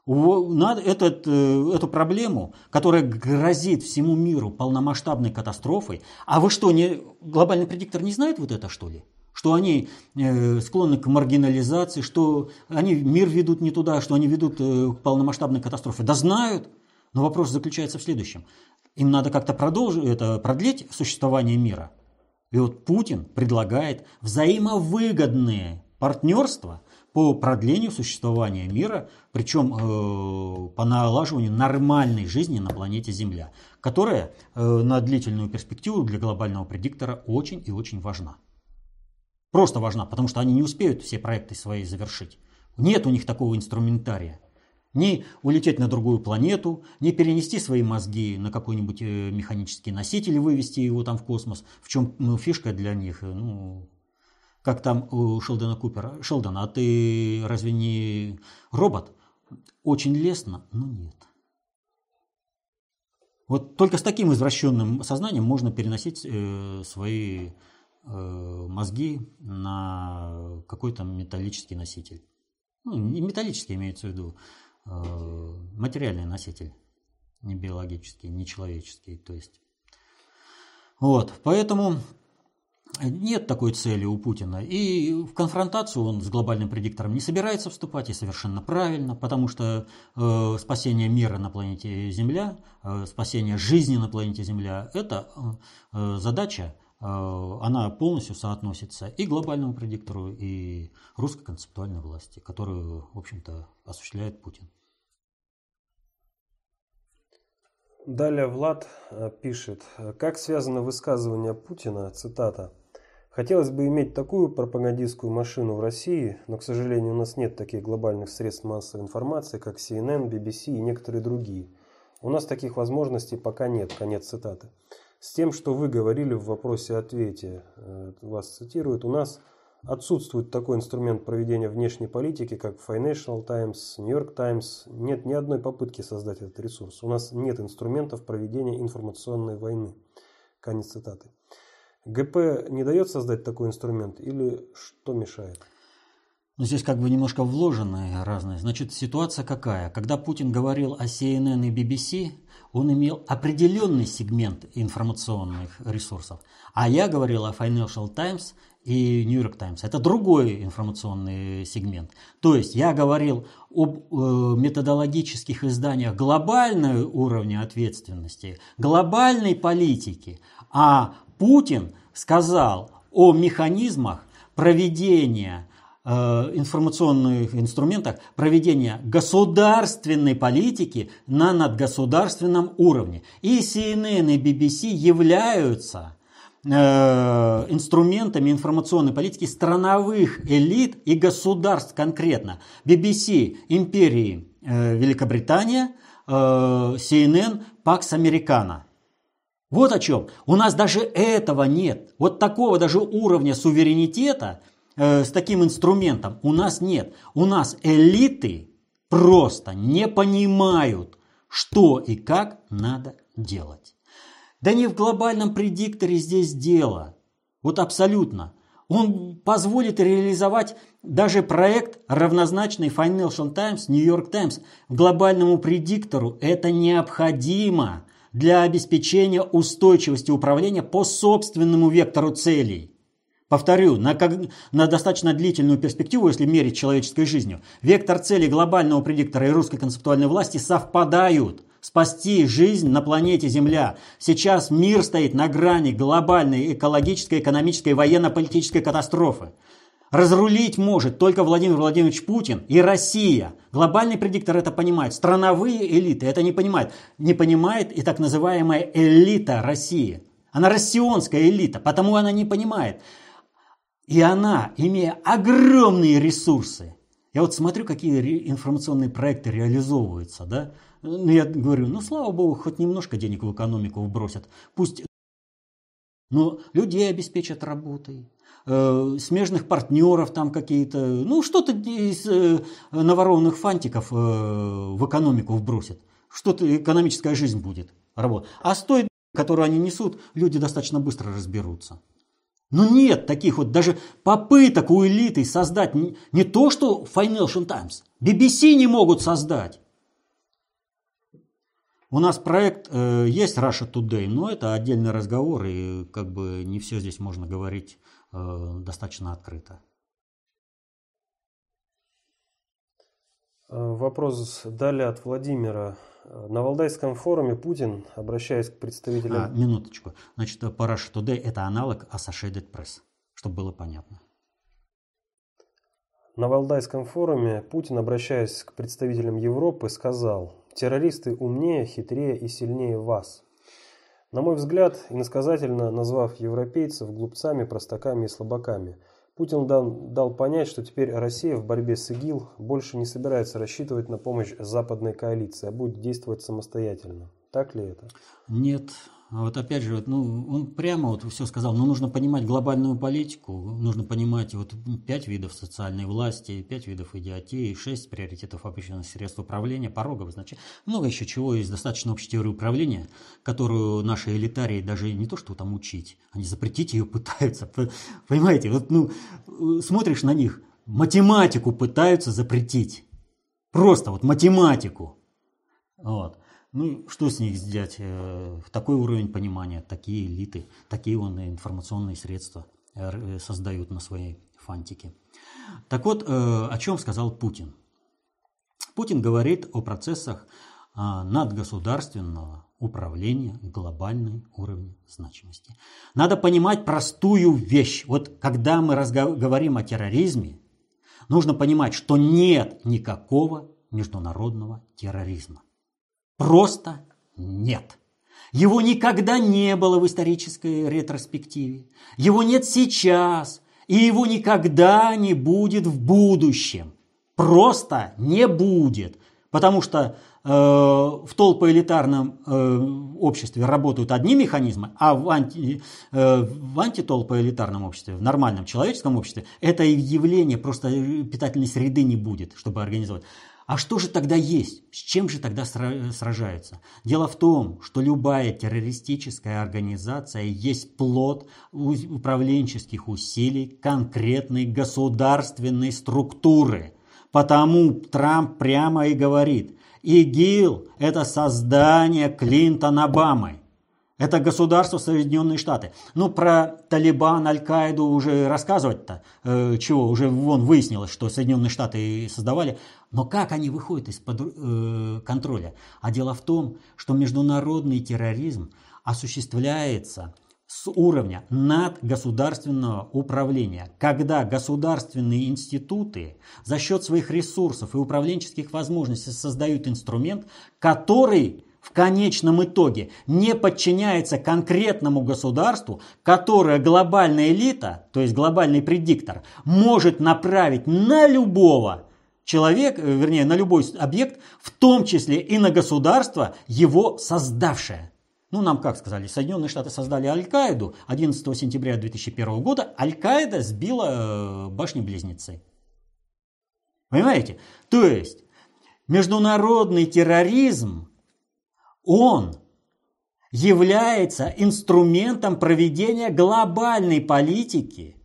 Надо этот, э, эту проблему, которая грозит всему миру полномасштабной катастрофой, а вы что, не, глобальный предиктор не знает вот это, что ли? Что они э, склонны к маргинализации, что они мир ведут не туда, что они ведут э, к полномасштабной катастрофе. Да знают, но вопрос заключается в следующем. Им надо как-то продолжить, это, продлить существование мира. И вот Путин предлагает взаимовыгодные партнерства по продлению существования мира, причем э, по налаживанию нормальной жизни на планете Земля, которая э, на длительную перспективу для глобального предиктора очень и очень важна. Просто важна, потому что они не успеют все проекты свои завершить. Нет у них такого инструментария. Ни улететь на другую планету, ни перенести свои мозги на какой-нибудь э, механический носитель и вывести его там в космос. В чем ну, фишка для них? Ну, как там у Шелдона Купера. Шелдон, а ты разве не робот? Очень лестно, но нет. Вот только с таким извращенным сознанием можно переносить э, свои э, мозги на какой-то металлический носитель. Ну, не металлический имеется в виду, э, материальный носитель, не биологический, не человеческий. То есть. Вот, поэтому нет такой цели у Путина. И в конфронтацию он с глобальным предиктором не собирается вступать, и совершенно правильно, потому что э, спасение мира на планете Земля, э, спасение жизни на планете Земля – это э, задача, э, она полностью соотносится и глобальному предиктору, и русской концептуальной власти, которую, в общем-то, осуществляет Путин. Далее Влад э, пишет, как связано высказывание Путина, цитата, Хотелось бы иметь такую пропагандистскую машину в России, но, к сожалению, у нас нет таких глобальных средств массовой информации, как CNN, BBC и некоторые другие. У нас таких возможностей пока нет. Конец цитаты. С тем, что вы говорили в вопросе-ответе, э, вас цитируют, у нас отсутствует такой инструмент проведения внешней политики, как Financial Times, New York Times. Нет ни одной попытки создать этот ресурс. У нас нет инструментов проведения информационной войны. Конец цитаты. ГП не дает создать такой инструмент или что мешает? Ну, здесь как бы немножко вложенные разные. Значит, ситуация какая? Когда Путин говорил о CNN и BBC, он имел определенный сегмент информационных ресурсов. А я говорил о Financial Times и New York Times. Это другой информационный сегмент. То есть я говорил об э, методологических изданиях глобального уровня ответственности, глобальной политики, а Путин сказал о механизмах проведения информационных инструментах проведения государственной политики на надгосударственном уровне. И CNN и BBC являются э, инструментами информационной политики страновых элит и государств конкретно. BBC – империи э, Великобритания, CNN – Пакс Американо. Вот о чем. У нас даже этого нет. Вот такого даже уровня суверенитета э, с таким инструментом у нас нет. У нас элиты просто не понимают, что и как надо делать. Да не в глобальном предикторе здесь дело. Вот абсолютно. Он позволит реализовать даже проект, равнозначный Financial Times, New York Times, глобальному предиктору. Это необходимо для обеспечения устойчивости управления по собственному вектору целей. Повторю, на, как, на достаточно длительную перспективу, если мерить человеческой жизнью, вектор цели глобального предиктора и русской концептуальной власти совпадают. Спасти жизнь на планете Земля. Сейчас мир стоит на грани глобальной экологической, экономической, военно-политической катастрофы. Разрулить может только Владимир Владимирович Путин и Россия. Глобальный предиктор это понимает. Страновые элиты это не понимают. Не понимает и так называемая элита России. Она россионская элита, потому она не понимает. И она, имея огромные ресурсы, я вот смотрю, какие информационные проекты реализовываются, да, ну, я говорю, ну, слава богу, хоть немножко денег в экономику вбросят. Пусть но людей обеспечат работой, э, смежных партнеров там какие-то, ну, что-то из э, наворованных фантиков э, в экономику вбросят. Что-то экономическая жизнь будет работать. А с той, которую они несут, люди достаточно быстро разберутся. Но нет таких вот даже попыток у элиты создать не, не то, что Financial Times, BBC не могут создать. У нас проект э, есть Russia Today, но это отдельный разговор, и как бы не все здесь можно говорить э, достаточно открыто. Э, вопрос далее от Владимира. На Валдайском форуме Путин, обращаясь к представителям... А, минуточку. Значит, Parasha Today – это аналог Associated Press, чтобы было понятно. На Валдайском форуме Путин, обращаясь к представителям Европы, сказал, «Террористы умнее, хитрее и сильнее вас». На мой взгляд, иносказательно назвав европейцев глупцами, простаками и слабаками – Путин дал, дал понять, что теперь Россия в борьбе с ИГИЛ больше не собирается рассчитывать на помощь западной коалиции, а будет действовать самостоятельно. Так ли это? Нет, вот опять же, вот, ну, он прямо вот все сказал, но нужно понимать глобальную политику, нужно понимать вот пять видов социальной власти, пять видов идиотии, шесть приоритетов общественных средств управления, пороговых значит, много еще чего есть, достаточно общей теории управления, которую наши элитарии даже не то что там учить, они запретить ее пытаются, понимаете, вот ну, смотришь на них, математику пытаются запретить, просто вот математику, вот. Ну, что с них сделать? Э, такой уровень понимания, такие элиты, такие вон информационные средства э, создают на своей фантике. Так вот, э, о чем сказал Путин? Путин говорит о процессах надгосударственного управления глобальной уровня значимости. Надо понимать простую вещь. Вот когда мы говорим о терроризме, нужно понимать, что нет никакого международного терроризма. Просто нет. Его никогда не было в исторической ретроспективе. Его нет сейчас. И его никогда не будет в будущем. Просто не будет. Потому что э, в толпоэлитарном э, обществе работают одни механизмы, а в, анти, э, в антитолпоэлитарном обществе, в нормальном человеческом обществе, это явление просто питательной среды не будет, чтобы организовать. А что же тогда есть? С чем же тогда сражаются? Дело в том, что любая террористическая организация есть плод управленческих усилий конкретной государственной структуры. Потому Трамп прямо и говорит, ИГИЛ – это создание Клинтон-Обамы. Это государство Соединенные Штаты. Ну, про Талибан, Аль-Каиду уже рассказывать-то, э, чего, уже вон выяснилось, что Соединенные Штаты создавали. Но как они выходят из-под э, контроля? А дело в том, что международный терроризм осуществляется с уровня надгосударственного управления, когда государственные институты за счет своих ресурсов и управленческих возможностей создают инструмент, который в конечном итоге не подчиняется конкретному государству, которое глобальная элита, то есть глобальный предиктор, может направить на любого человека, э, вернее, на любой объект, в том числе и на государство, его создавшее. Ну, нам как сказали, Соединенные Штаты создали Аль-Каиду 11 сентября 2001 года. Аль-Каида сбила э, башни-близнецы. Понимаете? То есть, международный терроризм он является инструментом проведения глобальной политики,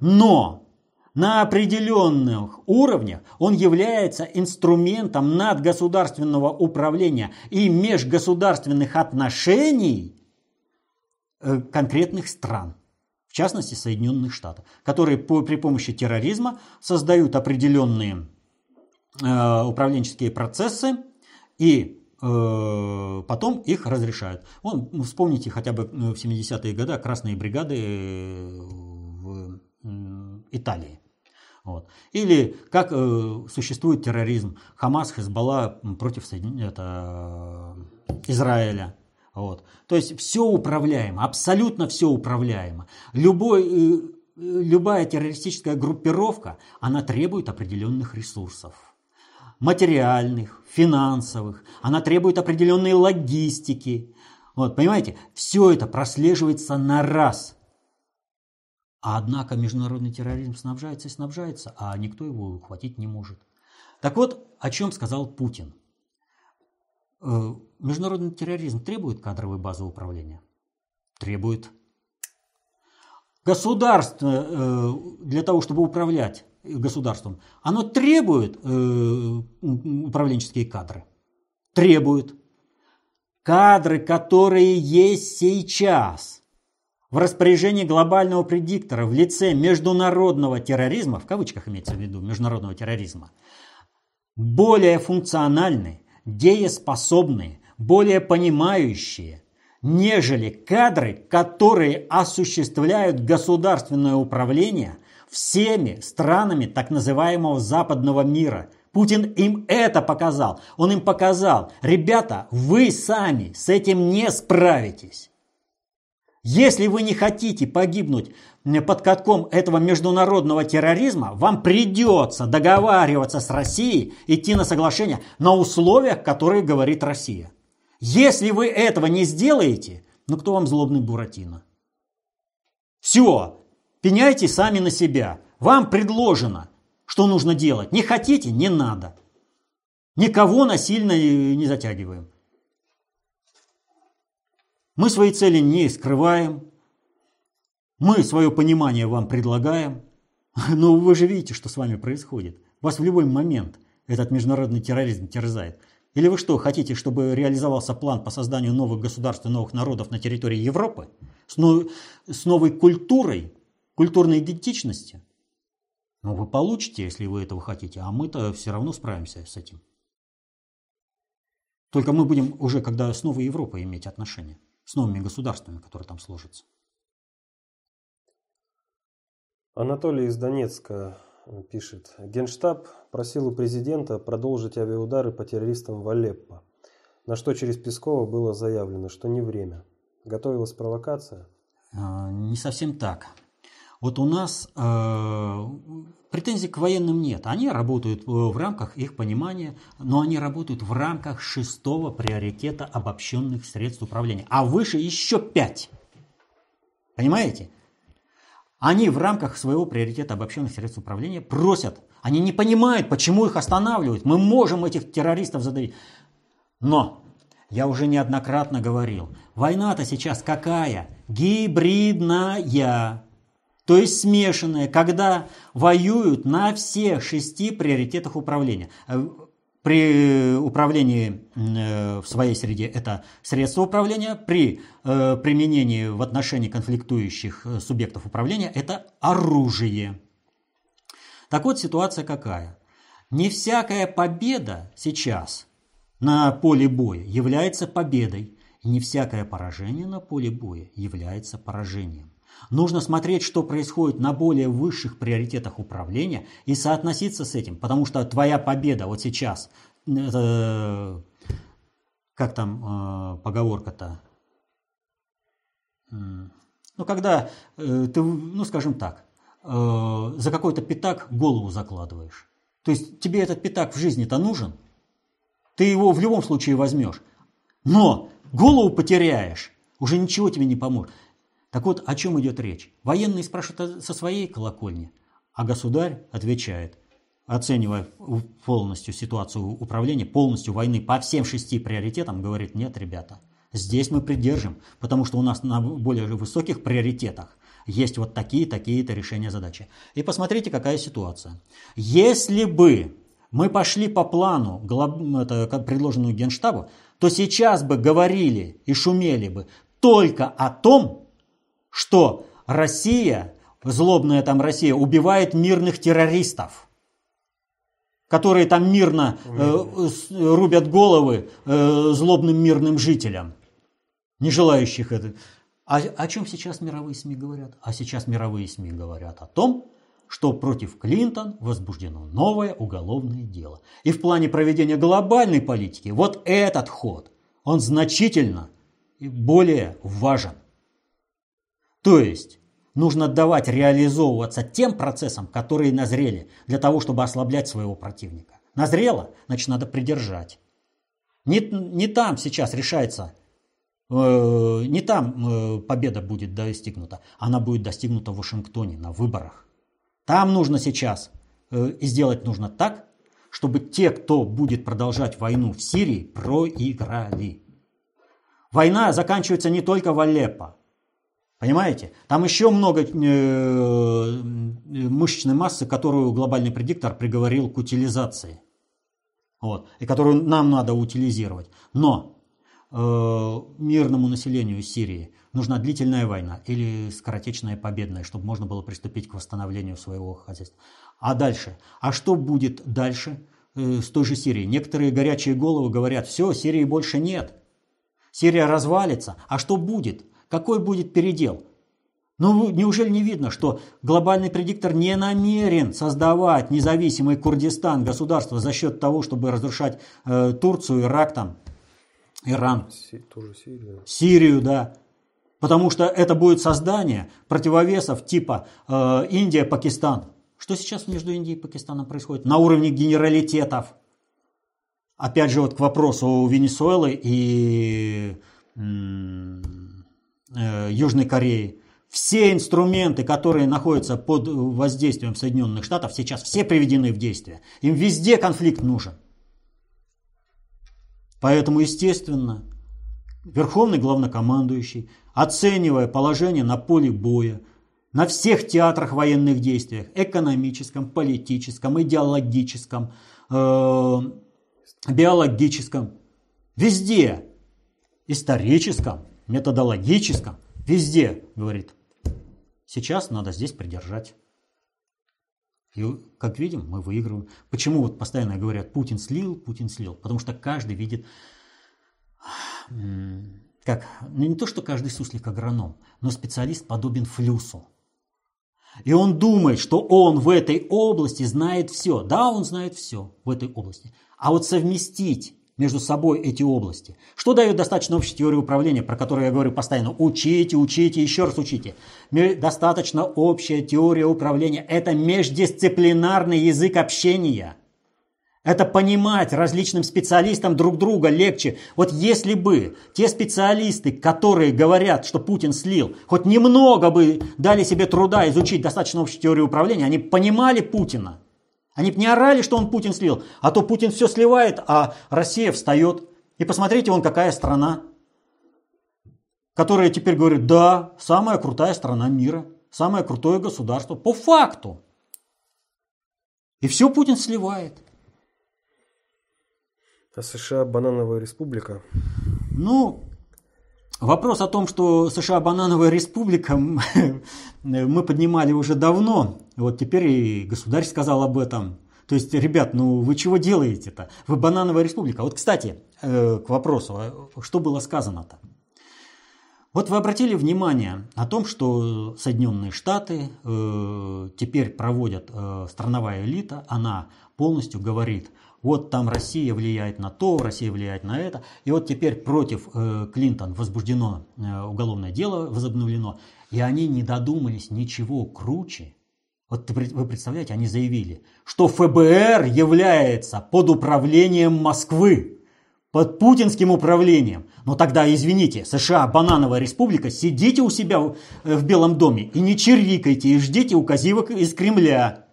но на определенных уровнях он является инструментом надгосударственного управления и межгосударственных отношений э, конкретных стран, в частности Соединенных Штатов, которые по, при помощи терроризма создают определенные э, управленческие процессы и потом их разрешают. Вон, ну, вспомните хотя бы в 70-е годы красные бригады в Италии. Вот. Или как э, существует терроризм Хамас, Хезбалла против это, Израиля. Вот. То есть все управляемо, абсолютно все управляемо. Любой, э, любая террористическая группировка, она требует определенных ресурсов. Материальных, финансовых, она требует определенной логистики. Вот, понимаете, все это прослеживается на раз – а однако международный терроризм снабжается и снабжается, а никто его ухватить не может. Так вот, о чем сказал Путин. Э, международный терроризм требует кадровой базы управления? Требует. Государство э, для того, чтобы управлять государством, оно требует э, управленческие кадры? Требует. Кадры, которые есть сейчас – в распоряжении глобального предиктора в лице международного терроризма, в кавычках имеется в виду международного терроризма, более функциональные, дееспособные, более понимающие, нежели кадры, которые осуществляют государственное управление всеми странами так называемого западного мира. Путин им это показал. Он им показал, ребята, вы сами с этим не справитесь. Если вы не хотите погибнуть под катком этого международного терроризма, вам придется договариваться с Россией, идти на соглашение на условиях, которые говорит Россия. Если вы этого не сделаете, ну кто вам злобный Буратино? Все, пеняйте сами на себя. Вам предложено, что нужно делать. Не хотите – не надо. Никого насильно не затягиваем. Мы свои цели не скрываем, мы свое понимание вам предлагаем, [LAUGHS] но вы же видите, что с вами происходит. Вас в любой момент этот международный терроризм терзает. Или вы что, хотите, чтобы реализовался план по созданию новых государств и новых народов на территории Европы? С, но, с новой культурой, культурной идентичностью? Ну, вы получите, если вы этого хотите, а мы-то все равно справимся с этим. Только мы будем уже, когда с новой Европой иметь отношения с новыми государствами, которые там сложатся. Анатолий из Донецка э, пишет. Генштаб просил у президента продолжить авиаудары по террористам в Алеппо, на что через Пескова было заявлено, что не время. Готовилась провокация? А, не совсем так. Вот у нас э, претензий к военным нет. Они работают в рамках их понимания, но они работают в рамках шестого приоритета обобщенных средств управления. А выше еще пять. Понимаете? Они в рамках своего приоритета обобщенных средств управления просят. Они не понимают, почему их останавливают. Мы можем этих террористов задавить. Но я уже неоднократно говорил, война-то сейчас какая? Гибридная. То есть смешанные, когда воюют на всех шести приоритетах управления. Э, при управлении э, в своей среде это средства управления, при э, применении в отношении конфликтующих субъектов управления это оружие. Так вот, ситуация какая? Не всякая победа сейчас на поле боя является победой, не всякое поражение на поле боя является поражением. Нужно смотреть, что происходит на более высших приоритетах управления и соотноситься с этим, потому что твоя победа вот сейчас, это, как там э, поговорка-то, ну когда э, ты, ну скажем так, э, за какой-то пятак голову закладываешь. То есть тебе этот пятак в жизни-то нужен, ты его в любом случае возьмешь, но голову потеряешь, уже ничего тебе не поможет. Так вот, о чем идет речь? Военные спрашивают со своей колокольни, а государь отвечает, оценивая полностью ситуацию управления, полностью войны по всем шести приоритетам, говорит, нет, ребята, Здесь мы придержим, потому что у нас на более высоких приоритетах есть вот такие, такие-то решения задачи. И посмотрите, какая ситуация. Если бы мы пошли по плану, это, предложенную Генштабу, то сейчас бы говорили и шумели бы только о том, что Россия, злобная там Россия, убивает мирных террористов которые там мирно э, рубят головы э, злобным мирным жителям, не желающих это. А о чем сейчас мировые СМИ говорят? А сейчас мировые СМИ говорят о том, что против Клинтон возбуждено новое уголовное дело. И в плане проведения глобальной политики вот этот ход, он значительно более важен. То есть нужно давать реализовываться тем процессам, которые назрели, для того, чтобы ослаблять своего противника. Назрело, значит, надо придержать. Не, не там сейчас решается Э, не там э, победа будет достигнута, она будет достигнута в Вашингтоне на выборах. Там нужно сейчас э, и сделать нужно так, чтобы те, кто будет продолжать войну в Сирии, проиграли. Война заканчивается не только в Алеппо. Понимаете? Там еще много мышечной массы, которую глобальный предиктор приговорил к утилизации. Вот, и которую нам надо утилизировать. Но Э, мирному населению Сирии нужна длительная война или скоротечная победная, чтобы можно было приступить к восстановлению своего хозяйства. А дальше? А что будет дальше э, с той же Сирией? Некоторые горячие головы говорят, все, Сирии больше нет. Сирия развалится. А что будет? Какой будет передел? Ну, неужели не видно, что глобальный предиктор не намерен создавать независимый Курдистан, государство, за счет того, чтобы разрушать э, Турцию, Ирак там, Иран. Тоже Сирию. Сирию, да. Потому что это будет создание противовесов типа э, Индия, Пакистан. Что сейчас между Индией и Пакистаном происходит? На уровне генералитетов. Опять же, вот к вопросу Венесуэлы и э, Южной Кореи. Все инструменты, которые находятся под воздействием Соединенных Штатов, сейчас все приведены в действие. Им везде конфликт нужен. Поэтому, естественно, Верховный главнокомандующий, оценивая положение на поле боя, на всех театрах военных действий, экономическом, политическом, идеологическом, э, биологическом, везде, историческом, методологическом, везде, говорит, сейчас надо здесь придержать. И, как видим, мы выигрываем. Почему вот постоянно говорят, Путин слил, Путин слил? Потому что каждый видит, как, ну не то, что каждый суслик агроном, но специалист подобен флюсу. И он думает, что он в этой области знает все. Да, он знает все в этой области. А вот совместить между собой эти области. Что дает достаточно общей теории управления, про которую я говорю постоянно? Учите, учите, еще раз учите. Достаточно общая теория управления – это междисциплинарный язык общения. Это понимать различным специалистам друг друга легче. Вот если бы те специалисты, которые говорят, что Путин слил, хоть немного бы дали себе труда изучить достаточно общую теорию управления, они понимали Путина – они бы не орали, что он Путин слил, а то Путин все сливает, а Россия встает. И посмотрите, он какая страна, которая теперь говорит, да, самая крутая страна мира, самое крутое государство, по факту. И все Путин сливает. А США банановая республика? Ну, Вопрос о том, что США банановая республика, [LAUGHS] мы поднимали уже давно. Вот теперь и государь сказал об этом. То есть, ребят, ну вы чего делаете-то? Вы банановая республика. Вот, кстати, э, к вопросу, а что было сказано-то? Вот вы обратили внимание о том, что Соединенные Штаты э, теперь проводят э, страновая элита, она полностью говорит – вот там Россия влияет на то, Россия влияет на это. И вот теперь против э, Клинтон возбуждено э, уголовное дело, возобновлено. И они не додумались ничего круче. Вот вы представляете, они заявили, что ФБР является под управлением Москвы, под путинским управлением. Но тогда, извините, США, банановая республика, сидите у себя в э, Белом доме и не чирикайте, и ждите указивок из Кремля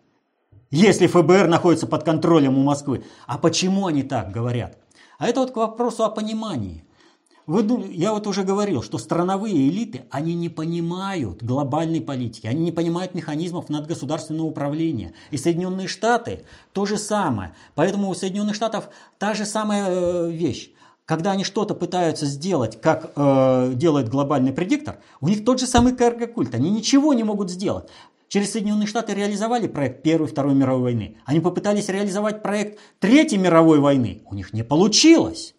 если ФБР находится под контролем у Москвы. А почему они так говорят? А это вот к вопросу о понимании. Вы, я вот уже говорил, что страновые элиты, они не понимают глобальной политики, они не понимают механизмов надгосударственного управления. И Соединенные Штаты то же самое. Поэтому у Соединенных Штатов та же самая э, вещь. Когда они что-то пытаются сделать, как э, делает глобальный предиктор, у них тот же самый каргокульт, они ничего не могут сделать. Через Соединенные Штаты реализовали проект Первой и Второй мировой войны. Они попытались реализовать проект Третьей мировой войны. У них не получилось.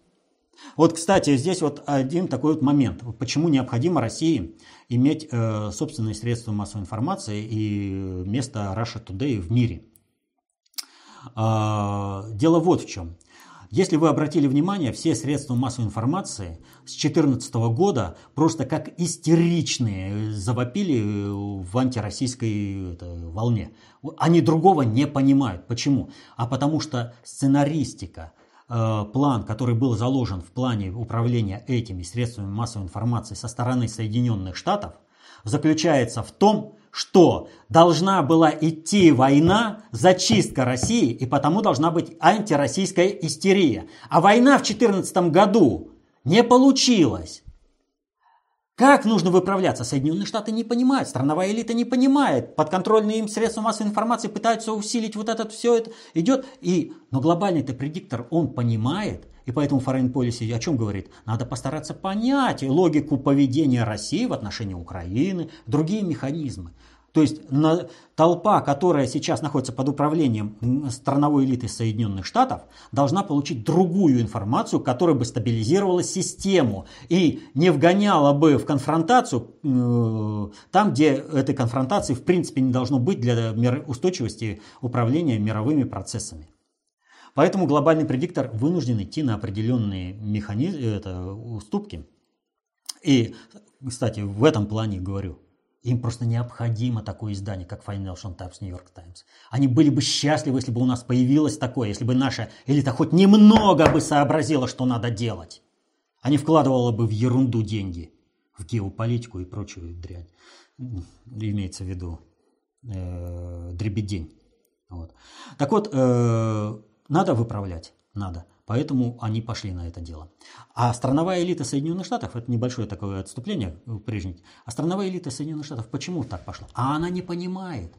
Вот, кстати, здесь вот один такой вот момент. Почему необходимо России иметь э, собственные средства массовой информации и место Russia Today в мире? Э, дело вот в чем. Если вы обратили внимание, все средства массовой информации с 2014 года просто как истеричные завопили в антироссийской это, волне. Они другого не понимают. Почему? А потому что сценаристика, Э, план, который был заложен в плане управления этими средствами массовой информации со стороны Соединенных Штатов, заключается в том, что должна была идти война, зачистка России, и потому должна быть антироссийская истерия. А война в 2014 году не получилась. Как нужно выправляться? Соединенные Штаты не понимают, страновая элита не понимает, подконтрольные им средства массовой информации пытаются усилить вот это все это идет. И, но глобальный-то предиктор, он понимает, и поэтому Foreign Policy о чем говорит? Надо постараться понять логику поведения России в отношении Украины, другие механизмы. То есть на, толпа, которая сейчас находится под управлением страновой элиты Соединенных Штатов, должна получить другую информацию, которая бы стабилизировала систему и не вгоняла бы в конфронтацию э, там, где этой конфронтации в принципе не должно быть для устойчивости управления мировыми процессами. Поэтому глобальный предиктор вынужден идти на определенные механизмы, это, уступки. И, кстати, в этом плане говорю – им просто необходимо такое издание, как Financial Times, New York Times. Они были бы счастливы, если бы у нас появилось такое, если бы наша элита хоть немного бы сообразила, что надо делать. А не вкладывала бы в ерунду деньги, в геополитику и прочую дрянь. Имеется в виду э, дребедень. Вот. Так вот, э, надо выправлять, надо. Поэтому они пошли на это дело. А страновая элита Соединенных Штатов, это небольшое такое отступление, прежде, а страновая элита Соединенных Штатов почему так пошла? А она не понимает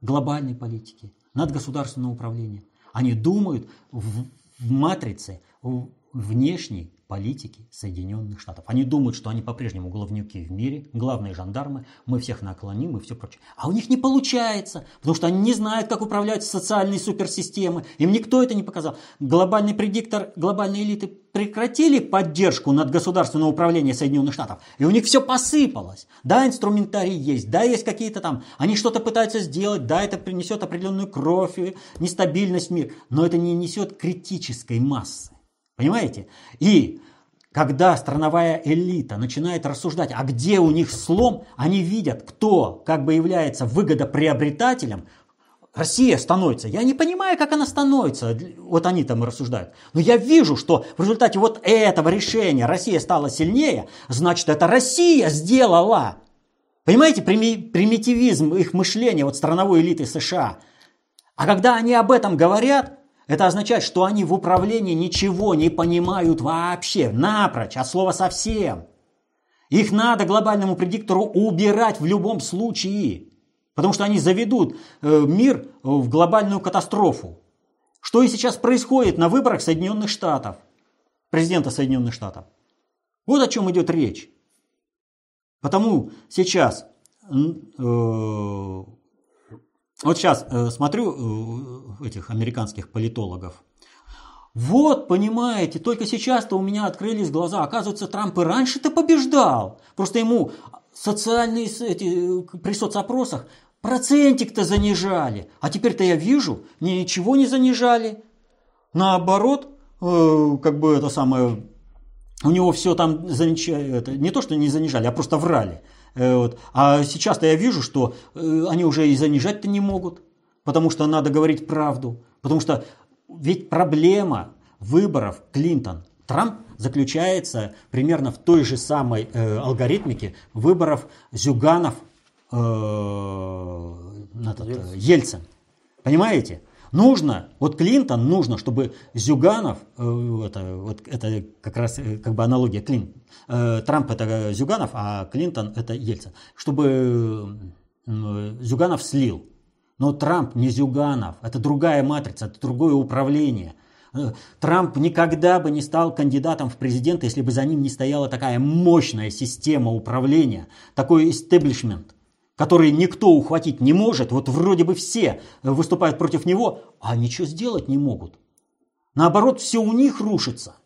глобальной политики, надгосударственного управления. Они думают в, в матрице внешней политики Соединенных Штатов. Они думают, что они по-прежнему главнюки в мире, главные жандармы, мы всех наклоним и все прочее. А у них не получается, потому что они не знают, как управлять социальной суперсистемой. Им никто это не показал. Глобальный предиктор глобальной элиты прекратили поддержку над государственного управления Соединенных Штатов, и у них все посыпалось. Да, инструментарий есть, да, есть какие-то там, они что-то пытаются сделать, да, это принесет определенную кровь, нестабильность в мир, но это не несет критической массы. Понимаете? И когда страновая элита начинает рассуждать, а где у них слом, они видят, кто как бы является выгодоприобретателем, Россия становится. Я не понимаю, как она становится. Вот они там рассуждают. Но я вижу, что в результате вот этого решения Россия стала сильнее, значит, это Россия сделала. Понимаете, примитивизм их мышления, вот страновой элиты США. А когда они об этом говорят, это означает, что они в управлении ничего не понимают вообще, напрочь, от слова совсем. Их надо глобальному предиктору убирать в любом случае, потому что они заведут э, мир в глобальную катастрофу. Что и сейчас происходит на выборах Соединенных Штатов, президента Соединенных Штатов. Вот о чем идет речь. Потому сейчас э, вот сейчас э, смотрю э, этих американских политологов. Вот, понимаете, только сейчас-то у меня открылись глаза. Оказывается, Трамп и раньше-то побеждал. Просто ему социальные эти, при соцопросах процентик-то занижали. А теперь-то я вижу, ничего не занижали. Наоборот, э, как бы это самое, у него все там занижали, это, не то, что не занижали, а просто врали. Э, вот. А сейчас-то я вижу, что э, они уже и занижать-то не могут, потому что надо говорить правду. Потому что ведь проблема выборов Клинтон Трамп заключается примерно в той же самой э, алгоритмике выборов Зюганов э, этот. Ельцин. Понимаете? Нужно, вот Клинтон нужно, чтобы Зюганов, э, это, вот, это как раз э, как бы аналогия, Клин, э, Трамп это Зюганов, а Клинтон это Ельцин, чтобы Зюганов слил. Но Трамп не Зюганов, это другая матрица, это другое управление. Трамп никогда бы не стал кандидатом в президенты, если бы за ним не стояла такая мощная система управления, такой истеблишмент – который никто ухватить не может, вот вроде бы все выступают против него, а ничего сделать не могут. Наоборот, все у них рушится.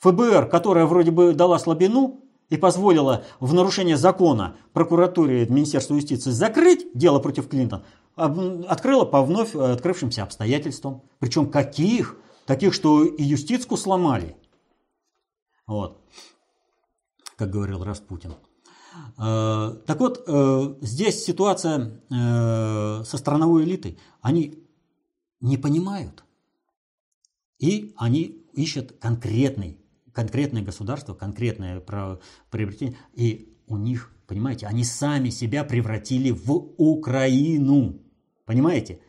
ФБР, которая вроде бы дала слабину и позволила в нарушение закона прокуратуре Министерству юстиции закрыть дело против Клинтона, открыла по вновь открывшимся обстоятельствам. Причем каких? Таких, что и юстицку сломали. Вот. Как говорил Распутин. Э, так вот, э, здесь ситуация э, со страновой элитой. Они не понимают. И они ищут конкретный, конкретное государство, конкретное приобретение. И у них, понимаете, они сами себя превратили в Украину. Понимаете?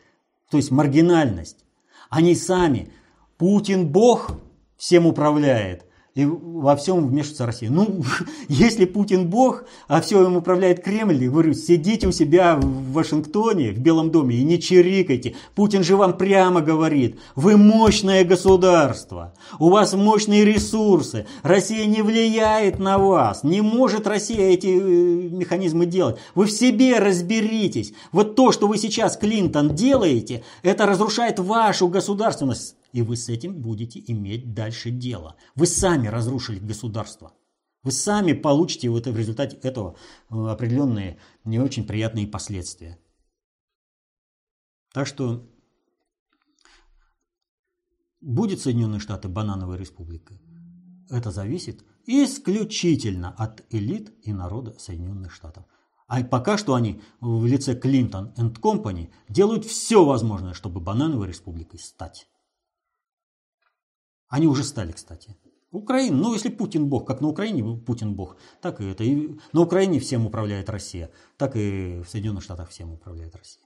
То есть маргинальность. Они сами. Путин Бог всем управляет и во всем вмешивается Россия. Ну, [LAUGHS] если Путин бог, а все им управляет Кремль, говорю, сидите у себя в Вашингтоне, в Белом доме и не чирикайте. Путин же вам прямо говорит, вы мощное государство, у вас мощные ресурсы, Россия не влияет на вас, не может Россия эти э, механизмы делать. Вы в себе разберитесь. Вот то, что вы сейчас, Клинтон, делаете, это разрушает вашу государственность и вы с этим будете иметь дальше дело. Вы сами разрушили государство. Вы сами получите в, это, в результате этого э, определенные не очень приятные последствия. Так что будет Соединенные Штаты банановой республикой. Это зависит исключительно от элит и народа Соединенных Штатов. А пока что они в лице Клинтон и Компани делают все возможное, чтобы банановой республикой стать. Они уже стали, кстати. Украина, ну если Путин бог, как на Украине Путин бог, так и это. И на Украине всем управляет Россия, так и в Соединенных Штатах всем управляет Россия.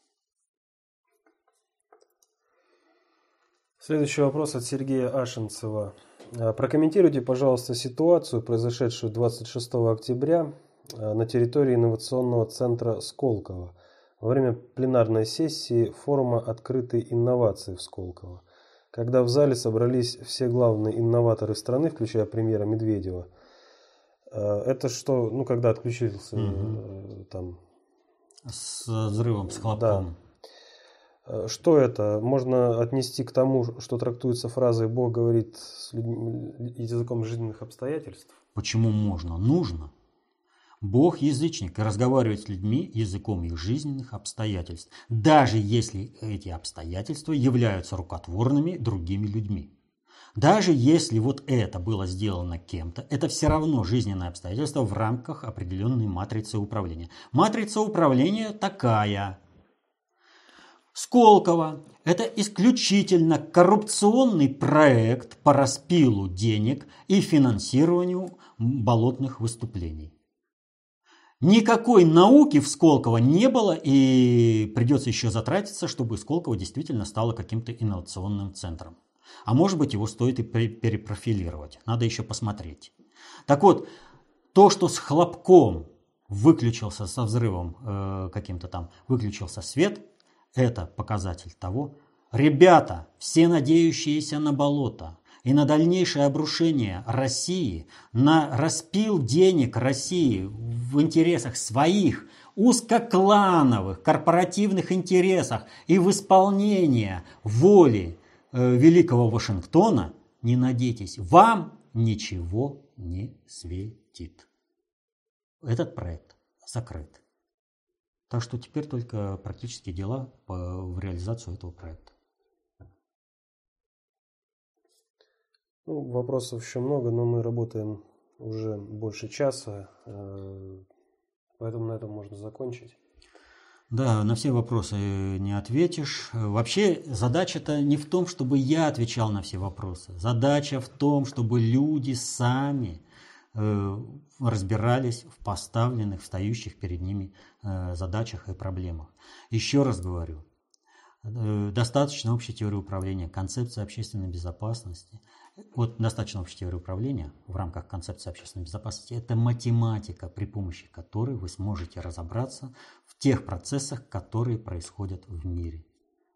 Следующий вопрос от Сергея Ашинцева. А, прокомментируйте, пожалуйста, ситуацию, произошедшую 26 октября а, на территории инновационного центра Сколково во время пленарной сессии форума «Открытые инновации» в Сколково когда в зале собрались все главные инноваторы страны, включая премьера Медведева. Э, это что, ну, когда отключился угу. там... С взрывом, с хлопком. Да. Э, что это? Можно отнести к тому, что трактуется фразой «Бог говорит с людьми, языком жизненных обстоятельств»? Почему можно? Нужно. Бог язычник и разговаривает с людьми языком их жизненных обстоятельств, даже если эти обстоятельства являются рукотворными другими людьми. Даже если вот это было сделано кем-то, это все равно жизненное обстоятельство в рамках определенной матрицы управления. Матрица управления такая. Сколково – это исключительно коррупционный проект по распилу денег и финансированию болотных выступлений. Никакой науки в Сколково не было, и придется еще затратиться, чтобы Сколково действительно стало каким-то инновационным центром. А может быть, его стоит и перепрофилировать. Надо еще посмотреть. Так вот, то, что с хлопком выключился со взрывом э, каким-то там, выключился свет, это показатель того, ребята, все надеющиеся на болото, и на дальнейшее обрушение России, на распил денег России в интересах своих узкоклановых корпоративных интересах и в исполнение воли э, великого Вашингтона, не надейтесь, вам ничего не светит. Этот проект закрыт. Так что теперь только практические дела по, в реализацию этого проекта. Ну, вопросов еще много, но мы работаем уже больше часа, э, поэтому на этом можно закончить. Да, на все вопросы не ответишь. Вообще задача-то не в том, чтобы я отвечал на все вопросы. Задача в том, чтобы люди сами э, разбирались в поставленных, встающих перед ними э, задачах и проблемах. Еще раз говорю, достаточно общей теории управления, концепция общественной безопасности. Вот достаточно общей теории управления в рамках концепции общественной безопасности – это математика, при помощи которой вы сможете разобраться в тех процессах, которые происходят в мире.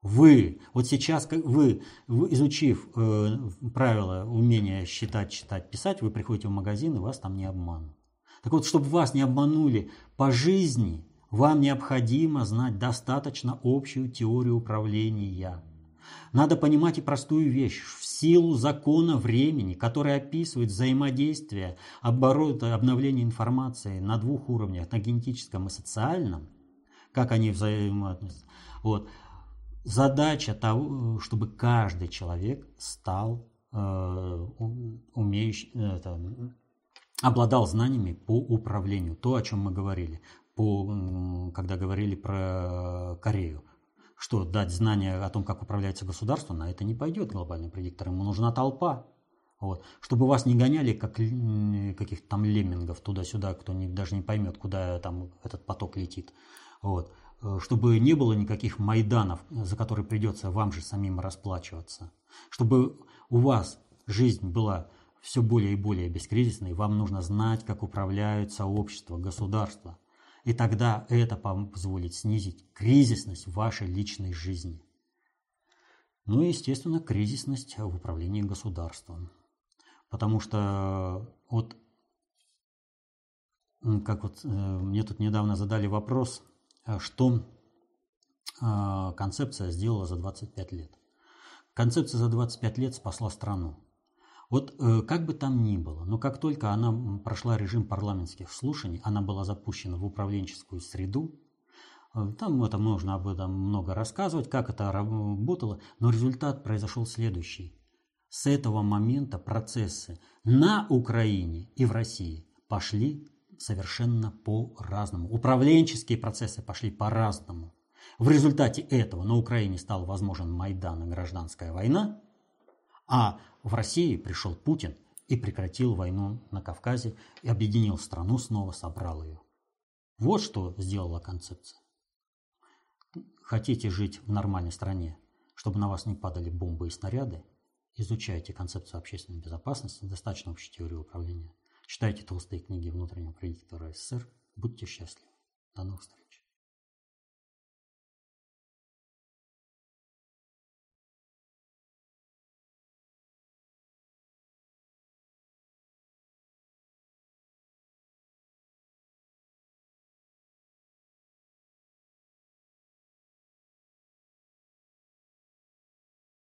Вы, вот сейчас вы, изучив э, правила умения считать, читать, писать, вы приходите в магазин и вас там не обманут. Так вот, чтобы вас не обманули по жизни, вам необходимо знать достаточно общую теорию управления. Надо понимать и простую вещь. В силу закона времени, который описывает взаимодействие, оборот, обновление информации на двух уровнях, на генетическом и социальном, как они взаимоотносятся, вот, задача того, чтобы каждый человек стал э, умеющий, это, обладал знаниями по управлению, то, о чем мы говорили по, когда говорили про Корею. Что, дать знания о том, как управляется государство, на это не пойдет глобальный предиктор. Ему нужна толпа. Вот. Чтобы вас не гоняли, как каких-то там леммингов туда-сюда, кто не, даже не поймет, куда там этот поток летит. Вот. Э, чтобы не было никаких майданов, за которые придется вам же самим расплачиваться. Чтобы у вас жизнь была все более и более бескризисной, вам нужно знать, как управляются общество, государство. И тогда это позволит снизить кризисность вашей личной жизни. Ну и, естественно, кризисность в управлении государством. Потому что вот, как вот э, мне тут недавно задали вопрос, э, что э, концепция сделала за 25 лет. Концепция за 25 лет спасла страну. Вот э, как бы там ни было, но как только она прошла режим парламентских слушаний, она была запущена в управленческую среду, э, там это можно об этом много рассказывать, как это работало, но результат произошел следующий. С этого момента процессы на Украине и в России пошли совершенно по-разному. Управленческие процессы пошли по-разному. В результате этого на Украине стал возможен Майдан и гражданская война, а в России пришел Путин и прекратил войну на Кавказе и объединил страну снова, собрал ее. Вот что сделала концепция. Хотите жить в нормальной стране, чтобы на вас не падали бомбы и снаряды? Изучайте концепцию общественной безопасности, достаточно общей теории управления. Читайте толстые книги внутреннего предиктора СССР. Будьте счастливы. До новых встреч.